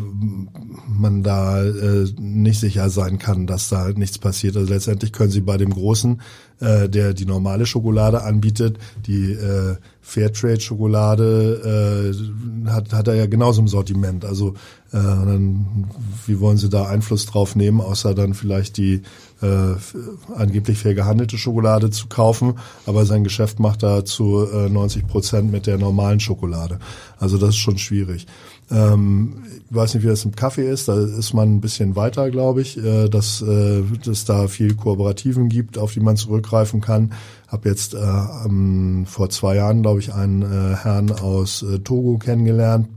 Speaker 4: man da äh, nicht sicher sein kann, dass da nichts passiert. Also letztendlich können Sie bei dem Großen, äh, der die normale Schokolade anbietet, die äh, Fairtrade-Schokolade äh, hat, hat er ja genauso im Sortiment. Also äh, dann, wie wollen Sie da Einfluss drauf nehmen, außer dann vielleicht die äh, angeblich fair gehandelte Schokolade zu kaufen, aber sein Geschäft macht da zu äh, 90 Prozent mit der normalen Schokolade. Also das ist schon schwierig. Ähm, ich weiß nicht, wie das im Kaffee ist, da ist man ein bisschen weiter, glaube ich, äh, dass äh, es da viel Kooperativen gibt, auf die man zurückgreifen kann. Hab jetzt äh, ähm, vor zwei Jahren, glaube ich, einen äh, Herrn aus äh, Togo kennengelernt,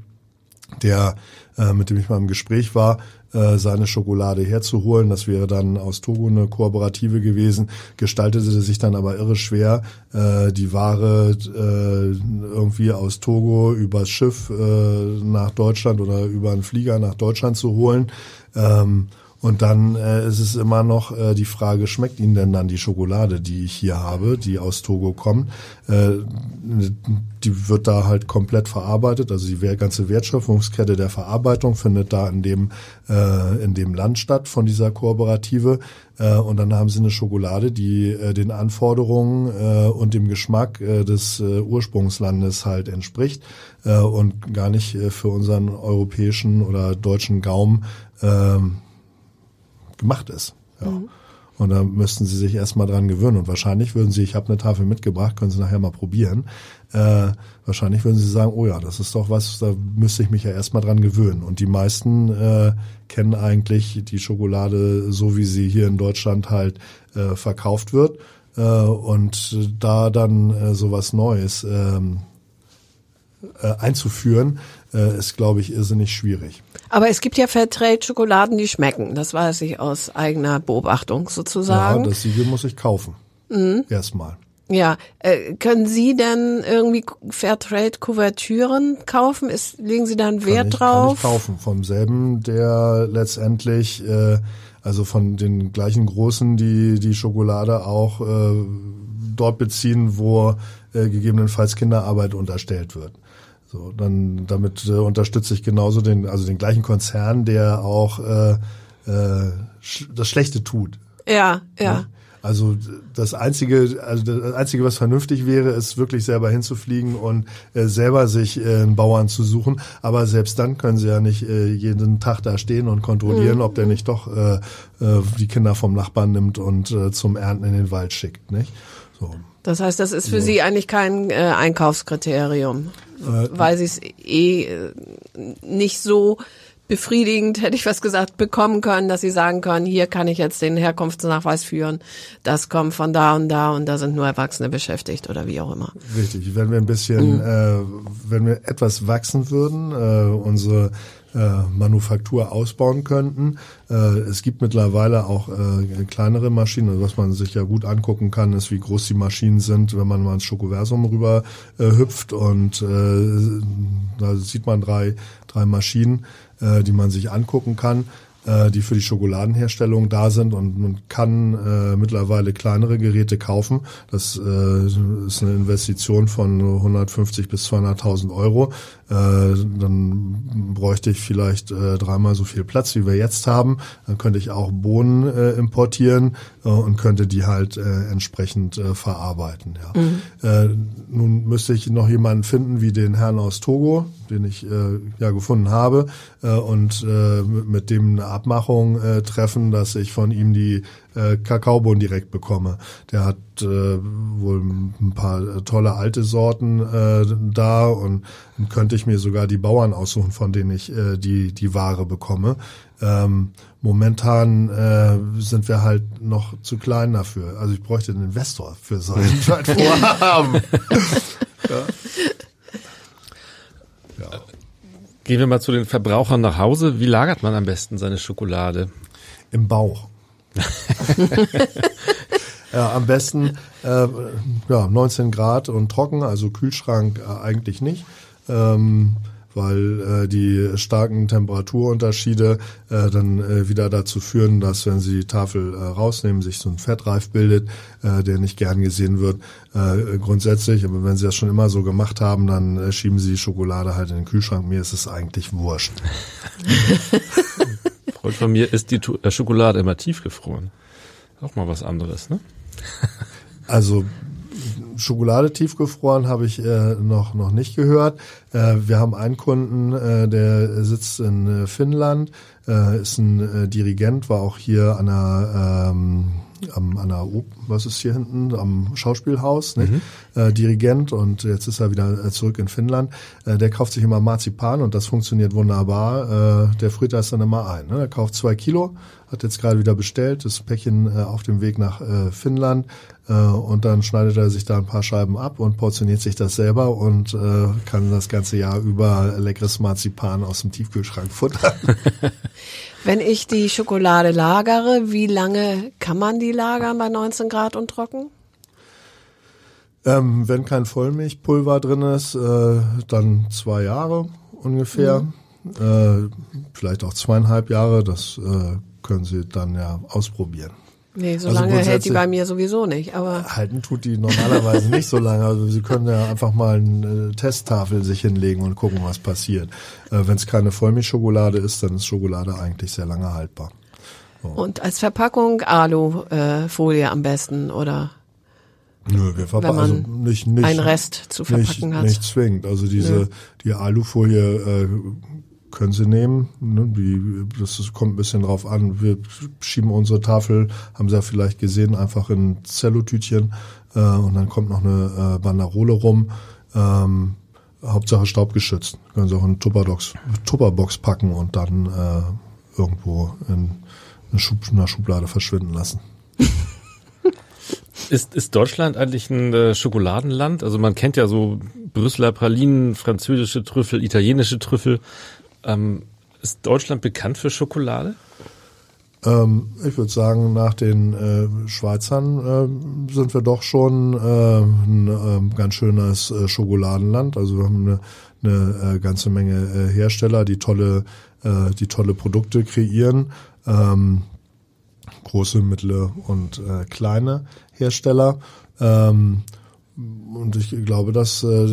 Speaker 4: der äh, mit dem ich mal im Gespräch war, äh, seine Schokolade herzuholen. Das wäre dann aus Togo eine Kooperative gewesen, gestaltete sich dann aber irre schwer, äh, die Ware äh, irgendwie aus Togo übers Schiff äh, nach Deutschland oder über einen Flieger nach Deutschland zu holen. Ähm, und dann äh, ist es immer noch äh, die Frage, schmeckt Ihnen denn dann die Schokolade, die ich hier habe, die aus Togo kommt? Äh, die wird da halt komplett verarbeitet. Also die ganze Wertschöpfungskette der Verarbeitung findet da in dem, äh, in dem Land statt von dieser Kooperative. Äh, und dann haben sie eine Schokolade, die äh, den Anforderungen äh, und dem Geschmack äh, des äh, Ursprungslandes halt entspricht äh, und gar nicht äh, für unseren europäischen oder deutschen Gaumen äh, gemacht ist. Ja. Mhm. Und da müssten sie sich erstmal dran gewöhnen. Und wahrscheinlich würden sie, ich habe eine Tafel mitgebracht, können sie nachher mal probieren. Äh, wahrscheinlich würden sie sagen, oh ja, das ist doch was, da müsste ich mich ja erstmal dran gewöhnen. Und die meisten äh, kennen eigentlich die Schokolade so, wie sie hier in Deutschland halt äh, verkauft wird. Äh, und da dann äh, sowas Neues ähm, äh, einzuführen, äh, ist, glaube ich, irrsinnig schwierig.
Speaker 3: Aber es gibt ja Fairtrade-Schokoladen, die schmecken. Das weiß ich aus eigener Beobachtung sozusagen.
Speaker 4: Ja, das Siegel muss ich kaufen. Mhm. Erstmal.
Speaker 3: Ja, äh, können Sie denn irgendwie Fairtrade-Kuvertüren kaufen? Ist, legen Sie da einen Wert
Speaker 4: kann ich,
Speaker 3: drauf?
Speaker 4: Kann ich kaufen, vom selben, der letztendlich, äh, also von den gleichen Großen, die die Schokolade auch äh, dort beziehen, wo äh, gegebenenfalls Kinderarbeit unterstellt wird. So, dann damit äh, unterstütze ich genauso den, also den gleichen Konzern, der auch äh, äh, das Schlechte tut.
Speaker 3: Ja, ja.
Speaker 4: Also das einzige, also das einzige, was vernünftig wäre, ist wirklich selber hinzufliegen und äh, selber sich äh, einen Bauern zu suchen. Aber selbst dann können sie ja nicht äh, jeden Tag da stehen und kontrollieren, mhm. ob der nicht doch äh, äh, die Kinder vom Nachbarn nimmt und äh, zum Ernten in den Wald schickt, nicht?
Speaker 3: So. Das heißt, das ist für so. Sie eigentlich kein äh, Einkaufskriterium, äh, weil Sie es eh äh, nicht so befriedigend, hätte ich was gesagt, bekommen können, dass sie sagen können, hier kann ich jetzt den Herkunftsnachweis führen, das kommt von da und da und da sind nur Erwachsene beschäftigt oder wie auch immer.
Speaker 4: Richtig, wenn wir ein bisschen, mhm. äh, wenn wir etwas wachsen würden, äh, unsere äh, Manufaktur ausbauen könnten. Äh, es gibt mittlerweile auch äh, kleinere Maschinen, also was man sich ja gut angucken kann, ist, wie groß die Maschinen sind, wenn man mal ins Schokoversum rüber äh, hüpft. Und äh, da sieht man drei, drei Maschinen äh, die man sich angucken kann, äh, die für die Schokoladenherstellung da sind und man kann äh, mittlerweile kleinere Geräte kaufen. Das äh, ist eine Investition von 150 bis 200.000 Euro. Äh, dann bräuchte ich vielleicht äh, dreimal so viel Platz, wie wir jetzt haben. Dann könnte ich auch Bohnen äh, importieren äh, und könnte die halt äh, entsprechend äh, verarbeiten. Ja. Mhm. Äh, nun müsste ich noch jemanden finden wie den Herrn aus Togo, den ich äh, ja gefunden habe äh, und äh, mit dem eine Abmachung äh, treffen, dass ich von ihm die äh, Kakaobohnen direkt bekomme. Der hat äh, wohl ein paar tolle alte Sorten äh, da und, könnte ich mir sogar die Bauern aussuchen, von denen ich äh, die die Ware bekomme. Ähm, momentan äh, sind wir halt noch zu klein dafür. Also ich bräuchte einen Investor für so ein Vorhaben. Ja.
Speaker 2: Gehen wir mal zu den Verbrauchern nach Hause. Wie lagert man am besten seine Schokolade?
Speaker 4: Im Bauch. ja, am besten äh, ja, 19 Grad und trocken, also Kühlschrank äh, eigentlich nicht. Ähm, weil äh, die starken Temperaturunterschiede äh, dann äh, wieder dazu führen, dass wenn sie die Tafel äh, rausnehmen, sich so ein Fettreif bildet, äh, der nicht gern gesehen wird. Äh, grundsätzlich, aber wenn sie das schon immer so gemacht haben, dann äh, schieben sie die Schokolade halt in den Kühlschrank. Mir ist es eigentlich wurscht.
Speaker 2: Freund von mir ist die äh, Schokolade immer tiefgefroren. Auch mal was anderes, ne?
Speaker 4: Also Schokolade tiefgefroren habe ich äh, noch noch nicht gehört. Äh, wir haben einen Kunden, äh, der sitzt in äh, Finnland, äh, ist ein äh, Dirigent, war auch hier an der ähm, am, an der was ist hier hinten am Schauspielhaus, nicht? Mhm. Dirigent und jetzt ist er wieder zurück in Finnland. Der kauft sich immer Marzipan und das funktioniert wunderbar. Der friert das dann immer ein. Ne? Er kauft zwei Kilo, hat jetzt gerade wieder bestellt, das Päckchen äh, auf dem Weg nach äh, Finnland äh, und dann schneidet er sich da ein paar Scheiben ab und portioniert sich das selber und äh, kann das ganze Jahr über leckeres Marzipan aus dem Tiefkühlschrank futtern.
Speaker 3: Wenn ich die Schokolade lagere, wie lange kann man die lagern bei 19 Grad und trocken?
Speaker 4: Ähm, wenn kein Vollmilchpulver drin ist, äh, dann zwei Jahre ungefähr. Mhm. Äh, vielleicht auch zweieinhalb Jahre. Das äh, können Sie dann ja ausprobieren.
Speaker 3: Nee, so also lange hält die bei mir sowieso nicht, aber.
Speaker 4: Halten tut die normalerweise nicht so lange. Also Sie können ja einfach mal eine Testtafel sich hinlegen und gucken, was passiert. Äh, Wenn es keine Vollmilchschokolade ist, dann ist Schokolade eigentlich sehr lange haltbar.
Speaker 3: So. Und als Verpackung Alufolie am besten, oder?
Speaker 4: Nö, wir verpacken also nicht, nicht,
Speaker 3: ein Rest zu verpacken
Speaker 4: nicht,
Speaker 3: hat.
Speaker 4: Nicht zwingend. Also diese, Nö. die Alufolie äh, können Sie nehmen. Ne? Die, das kommt ein bisschen drauf an. Wir schieben unsere Tafel, haben Sie ja vielleicht gesehen, einfach in Zellotütchen äh, und dann kommt noch eine äh, Banderole rum. Ähm, Hauptsache staubgeschützt. Können Sie auch in Tupperbox, Tupperbox packen und dann äh, irgendwo in einer Schublade verschwinden lassen.
Speaker 2: Ist, ist Deutschland eigentlich ein äh, Schokoladenland? Also man kennt ja so Brüsseler Pralinen, französische Trüffel, italienische Trüffel. Ähm, ist Deutschland bekannt für Schokolade?
Speaker 4: Ähm, ich würde sagen, nach den äh, Schweizern äh, sind wir doch schon äh, ein äh, ganz schönes äh, Schokoladenland. Also wir haben eine, eine äh, ganze Menge äh, Hersteller, die tolle, die tolle Produkte kreieren. Ähm, große, mittlere und kleine Hersteller. Ähm, und ich glaube, dass äh,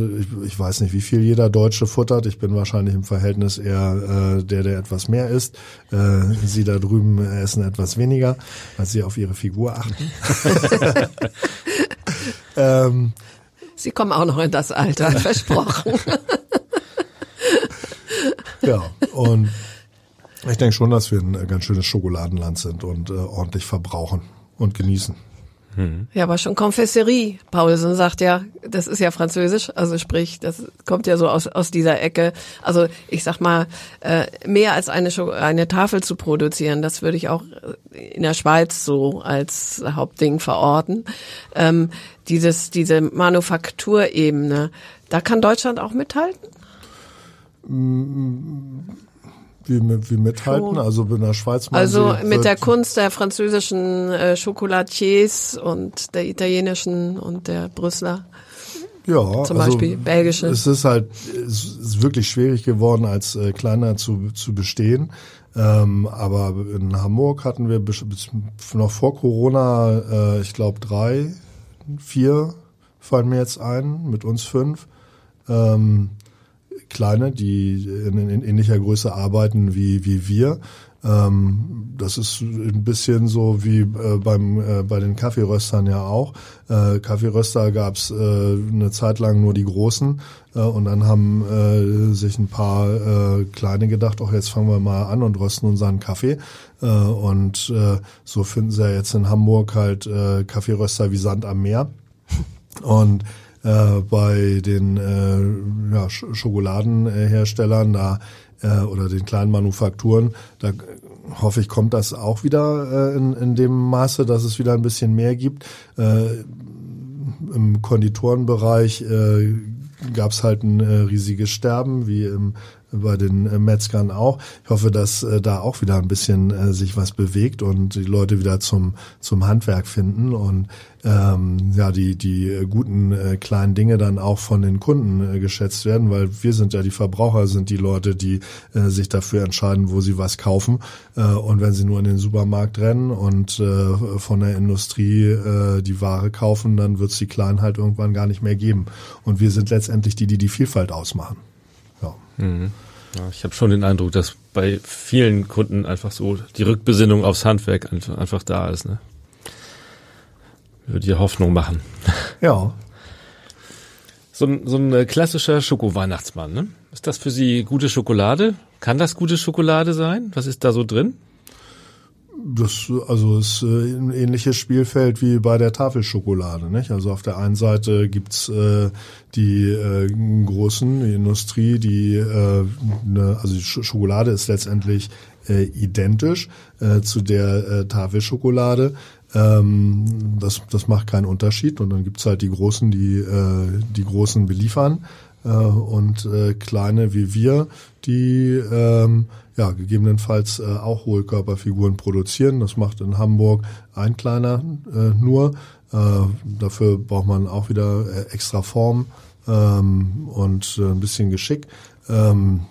Speaker 4: ich, weiß nicht, wie viel jeder Deutsche futtert. Ich bin wahrscheinlich im Verhältnis eher äh, der, der etwas mehr isst. Äh, Sie da drüben essen etwas weniger, weil Sie auf Ihre Figur achten.
Speaker 3: ähm, Sie kommen auch noch in das Alter, versprochen.
Speaker 4: ja, und ich denke schon, dass wir ein ganz schönes Schokoladenland sind und äh, ordentlich verbrauchen und genießen.
Speaker 3: Hm. Ja, aber schon Confesserie. Paulsen sagt ja, das ist ja französisch, also sprich, das kommt ja so aus, aus dieser Ecke. Also ich sag mal, äh, mehr als eine, eine Tafel zu produzieren, das würde ich auch in der Schweiz so als Hauptding verorten. Ähm, dieses, diese Manufakturebene, da kann Deutschland auch mithalten?
Speaker 4: Wie, wie mithalten, also in der Schweiz.
Speaker 3: Also mit der Kunst der französischen äh, Chocolatiers und der italienischen und der Brüsseler.
Speaker 4: Ja,
Speaker 3: zum also Beispiel belgische.
Speaker 4: Es ist halt es ist wirklich schwierig geworden, als äh, kleiner zu, zu bestehen. Ähm, aber in Hamburg hatten wir bis, bis noch vor Corona, äh, ich glaube drei, vier fallen mir jetzt ein, mit uns fünf. Ähm, kleine, die in, ähnlicher Größe arbeiten wie, wie wir. Ähm, das ist ein bisschen so wie äh, beim äh, bei den Kaffeeröstern ja auch. Äh, Kaffeeröster gab's äh, eine Zeit lang nur die großen äh, und dann haben äh, sich ein paar kleine gedacht, auch jetzt fangen wir mal an und rösten unseren Kaffee. Und so finden sie ja jetzt in Hamburg halt Kaffeeröster wie Sand am Meer. Und äh, bei den äh, ja, Schokoladenherstellern da äh, oder den kleinen Manufakturen, da hoffe ich, kommt das auch wieder äh, in, in dem Maße, dass es wieder ein bisschen mehr gibt. Äh, Im Konditorenbereich äh, gab es halt ein äh, riesiges Sterben, wie im bei den äh, Metzgern auch. Ich hoffe, dass äh, da auch wieder ein bisschen äh, sich was bewegt und die Leute wieder zum zum Handwerk finden und ähm, ja die die guten äh, kleinen Dinge dann auch von den Kunden geschätzt werden, weil wir sind ja die Verbraucher, sind die Leute, die äh, sich dafür entscheiden, wo sie was kaufen äh, und wenn sie nur in den Supermarkt rennen und äh, von der Industrie äh, die Ware kaufen, dann wird es die Kleinen halt irgendwann gar nicht mehr geben und wir sind letztendlich die, die die Vielfalt ausmachen.
Speaker 2: Mhm. Ja, ich habe schon den Eindruck, dass bei vielen Kunden einfach so die Rückbesinnung aufs Handwerk einfach, einfach da ist. Ne? Würde dir Hoffnung machen.
Speaker 4: Ja.
Speaker 2: So ein, so ein äh, klassischer Schoko-Weihnachtsmann, ne? Ist das für Sie gute Schokolade? Kann das gute Schokolade sein? Was ist da so drin?
Speaker 4: Das also ist äh, ein ähnliches Spielfeld wie bei der Tafelschokolade, nicht? Also auf der einen Seite gibt's äh, die äh, großen die Industrie, die äh, ne, also die Schokolade ist letztendlich äh, identisch äh, zu der äh, Tafelschokolade. Ähm, das, das macht keinen Unterschied. Und dann gibt's halt die Großen, die äh, die Großen beliefern äh, und äh, kleine wie wir, die ähm, ja, gegebenenfalls äh, auch Hohlkörperfiguren produzieren. Das macht in Hamburg ein kleiner äh, nur. Äh, dafür braucht man auch wieder äh, extra Form ähm, und äh, ein bisschen Geschick. Ähm,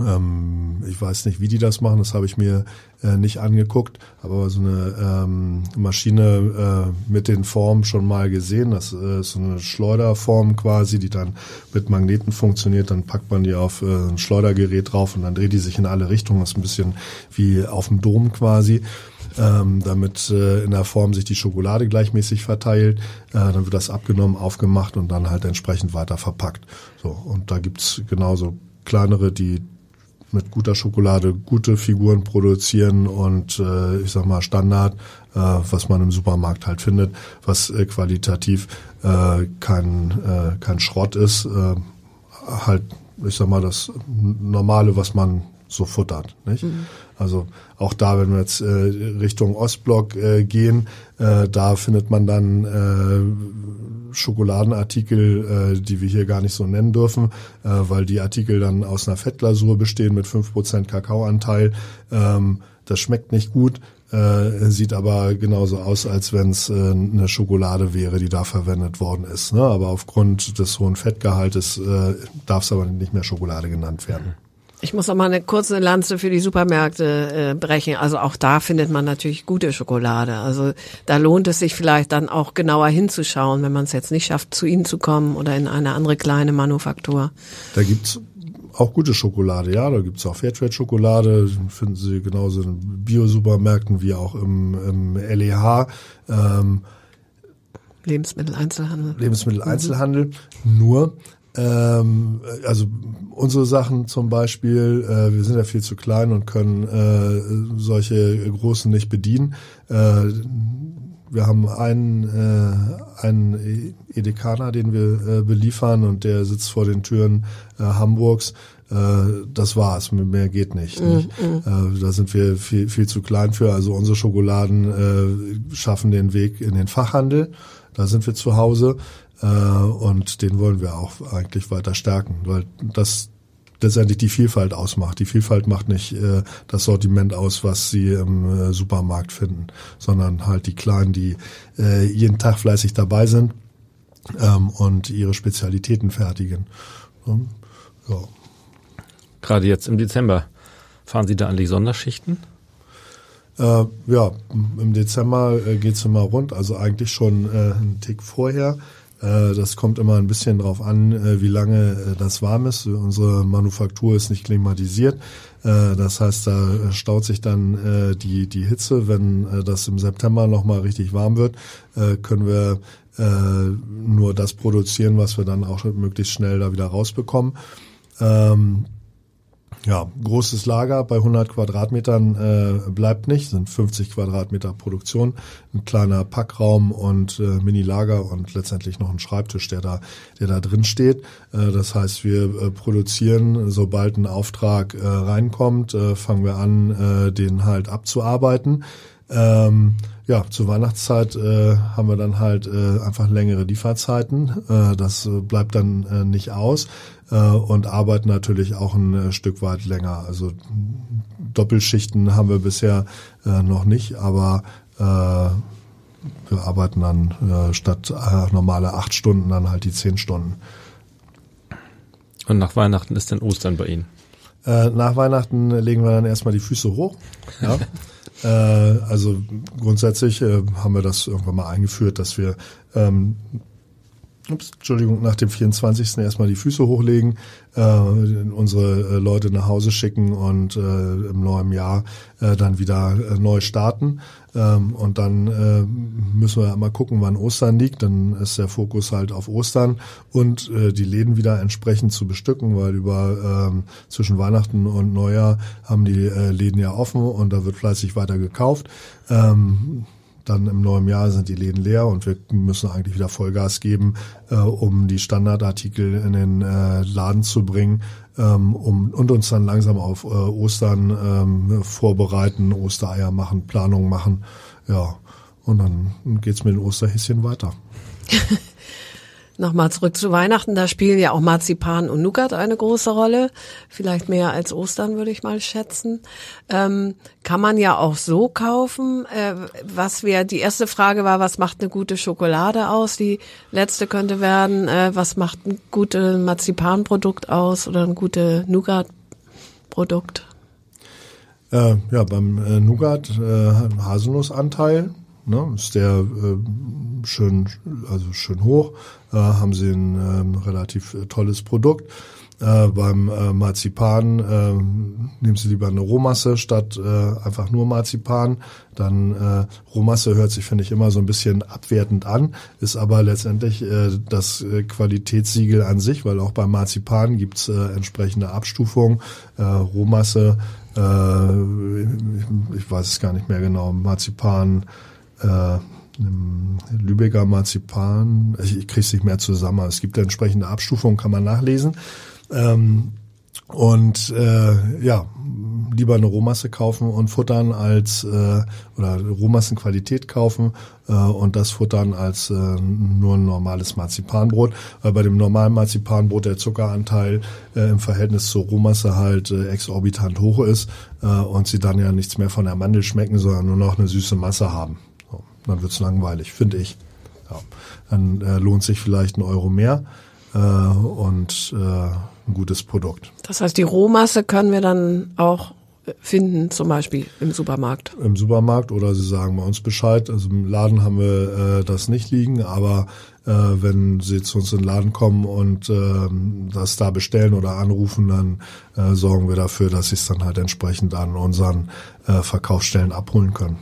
Speaker 4: ähm, ich weiß nicht, wie die das machen, das habe ich mir äh, nicht angeguckt, aber so eine ähm, Maschine äh, mit den Formen schon mal gesehen. Das äh, ist so eine Schleuderform quasi, die dann mit Magneten funktioniert. Dann packt man die auf äh, ein Schleudergerät drauf und dann dreht die sich in alle Richtungen. Das ist ein bisschen wie auf dem Dom quasi. Ähm, damit äh, in der Form sich die Schokolade gleichmäßig verteilt. Äh, dann wird das abgenommen, aufgemacht und dann halt entsprechend weiter verpackt. So und da gibt's genauso kleinere, die mit guter Schokolade gute Figuren produzieren und äh, ich sag mal Standard, äh, was man im Supermarkt halt findet, was äh, qualitativ äh, kein, äh, kein Schrott ist, äh, halt, ich sag mal, das Normale, was man so futtert. Nicht? Mhm. Also auch da, wenn wir jetzt äh, Richtung Ostblock äh, gehen, äh, da findet man dann äh, Schokoladenartikel, äh, die wir hier gar nicht so nennen dürfen, äh, weil die Artikel dann aus einer Fettglasur bestehen mit fünf Prozent Kakaoanteil. Ähm, das schmeckt nicht gut, äh, sieht aber genauso aus, als wenn es äh, eine Schokolade wäre, die da verwendet worden ist. Ne? Aber aufgrund des hohen Fettgehaltes äh, darf es aber nicht mehr Schokolade genannt werden.
Speaker 3: Ich muss auch mal eine kurze Lanze für die Supermärkte äh, brechen. Also auch da findet man natürlich gute Schokolade. Also da lohnt es sich vielleicht dann auch genauer hinzuschauen, wenn man es jetzt nicht schafft, zu ihnen zu kommen oder in eine andere kleine Manufaktur.
Speaker 4: Da gibt's auch gute Schokolade, ja. Da gibt's auch Fairtrade-Schokolade, finden Sie genauso in Bio-Supermärkten wie auch im, im LEH. Ähm,
Speaker 3: Lebensmitteleinzelhandel.
Speaker 4: Lebensmitteleinzelhandel. Mhm. Nur ähm, also unsere Sachen zum Beispiel, äh, wir sind ja viel zu klein und können äh, solche großen nicht bedienen. Äh, wir haben einen, äh, einen Edekaner, den wir äh, beliefern und der sitzt vor den Türen äh, Hamburgs. Äh, das war's, mehr geht nicht. Mm, nicht? Mm. Äh, da sind wir viel, viel zu klein für. Also unsere Schokoladen äh, schaffen den Weg in den Fachhandel. Da sind wir zu Hause. Äh, und den wollen wir auch eigentlich weiter stärken, weil das letztendlich die Vielfalt ausmacht. Die Vielfalt macht nicht äh, das Sortiment aus, was sie im äh, Supermarkt finden, sondern halt die Kleinen, die äh, jeden Tag fleißig dabei sind ähm, und ihre Spezialitäten fertigen.
Speaker 2: Ähm, ja. Gerade jetzt im Dezember fahren Sie da an die Sonderschichten?
Speaker 4: Äh, ja, im Dezember äh, geht's immer rund, also eigentlich schon äh, einen Tick vorher. Äh, das kommt immer ein bisschen drauf an, äh, wie lange äh, das warm ist. Unsere Manufaktur ist nicht klimatisiert. Das heißt, da staut sich dann die, die Hitze. Wenn das im September nochmal richtig warm wird, können wir nur das produzieren, was wir dann auch möglichst schnell da wieder rausbekommen. Ja, großes Lager bei 100 Quadratmetern äh, bleibt nicht, sind 50 Quadratmeter Produktion, ein kleiner Packraum und äh, Mini-Lager und letztendlich noch ein Schreibtisch, der da, der da drin steht. Äh, das heißt, wir äh, produzieren, sobald ein Auftrag äh, reinkommt, äh, fangen wir an, äh, den halt abzuarbeiten. Ähm, ja, zur Weihnachtszeit äh, haben wir dann halt äh, einfach längere Lieferzeiten. Äh, das äh, bleibt dann äh, nicht aus und arbeiten natürlich auch ein äh, Stück weit länger. Also Doppelschichten haben wir bisher äh, noch nicht, aber äh, wir arbeiten dann äh, statt äh, normale acht Stunden dann halt die zehn Stunden.
Speaker 2: Und nach Weihnachten ist dann Ostern bei Ihnen?
Speaker 4: Äh, nach Weihnachten legen wir dann erstmal die Füße hoch. Ja. äh, also grundsätzlich äh, haben wir das irgendwann mal eingeführt, dass wir ähm, ups, Entschuldigung, nach dem 24. erstmal die Füße hochlegen, äh, unsere äh, Leute nach Hause schicken und äh, im neuen Jahr äh, dann wieder äh, neu starten. Ähm, und dann äh, müssen wir mal gucken, wann Ostern liegt. Dann ist der Fokus halt auf Ostern und äh, die Läden wieder entsprechend zu bestücken, weil über ähm, zwischen Weihnachten und Neujahr haben die äh, Läden ja offen und da wird fleißig weiter gekauft. Ähm, dann im neuen Jahr sind die Läden leer und wir müssen eigentlich wieder Vollgas geben, äh, um die Standardartikel in den äh, Laden zu bringen ähm, um, und uns dann langsam auf äh, Ostern ähm, vorbereiten, Ostereier machen, Planung machen. Ja, und dann geht's mit den Osterhäschen weiter.
Speaker 3: Nochmal zurück zu Weihnachten, da spielen ja auch Marzipan und Nougat eine große Rolle, vielleicht mehr als Ostern würde ich mal schätzen. Ähm, kann man ja auch so kaufen. Äh, was wäre die erste Frage war, was macht eine gute Schokolade aus? Die letzte könnte werden, äh, was macht ein gutes Marzipanprodukt aus oder ein gutes Nougat-Produkt?
Speaker 4: Äh, ja, beim äh, Nougat äh, Haselnussanteil ne, ist der äh, schön, also schön hoch, äh, haben sie ein äh, relativ tolles Produkt. Äh, beim äh, Marzipan äh, nehmen Sie lieber eine Rohmasse statt äh, einfach nur Marzipan. Dann äh, Rohmasse hört sich, finde ich, immer so ein bisschen abwertend an, ist aber letztendlich äh, das äh, Qualitätssiegel an sich, weil auch beim Marzipan gibt's äh, entsprechende Abstufungen. Äh, Rohmasse, äh, ich weiß es gar nicht mehr genau, Marzipan, äh, Lübecker Marzipan, ich, ich kriege es nicht mehr zusammen. Es gibt entsprechende Abstufungen, kann man nachlesen. Ähm, und äh, ja, lieber eine Rohmasse kaufen und futtern als äh, oder Rohmassenqualität kaufen äh, und das futtern als äh, nur ein normales Marzipanbrot, weil bei dem normalen Marzipanbrot der Zuckeranteil äh, im Verhältnis zur Rohmasse halt äh, exorbitant hoch ist äh, und sie dann ja nichts mehr von der Mandel schmecken, sondern nur noch eine süße Masse haben
Speaker 2: dann wird's langweilig, finde ich. Ja. Dann äh, lohnt sich vielleicht ein Euro mehr.
Speaker 4: äh, und äh, ein gutes Produkt.
Speaker 3: Das heißt, die Rohmasse können wir dann auch finden, zum Beispiel im Supermarkt.
Speaker 4: Im Supermarkt oder Sie sagen bei uns Bescheid. Also im Laden haben wir äh, das nicht liegen, aber äh, wenn Sie zu uns in den Laden kommen und äh, das da bestellen oder anrufen, dann äh, sorgen wir dafür, dass Sie es dann halt entsprechend an unseren äh, Verkaufsstellen abholen können.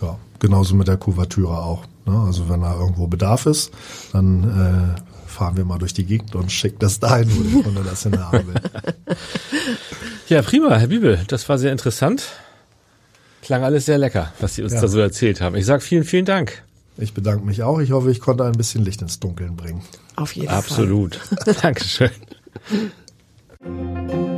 Speaker 4: Ja, genauso mit der Kuvertüre auch. Ne? Also wenn da irgendwo Bedarf ist, dann äh, fahren wir mal durch die Gegend und schicken das dahin, wo der Kunde das hinhaben will.
Speaker 2: Ja, prima, Herr Bibel, das war sehr interessant. Klang alles sehr lecker, was Sie uns
Speaker 4: Ja.
Speaker 2: da so erzählt haben. Ich sage vielen, vielen Dank.
Speaker 4: Ich bedanke mich auch. Ich hoffe, ich konnte ein bisschen Licht ins Dunkeln bringen.
Speaker 3: Auf jeden
Speaker 2: Absolut. Dankeschön.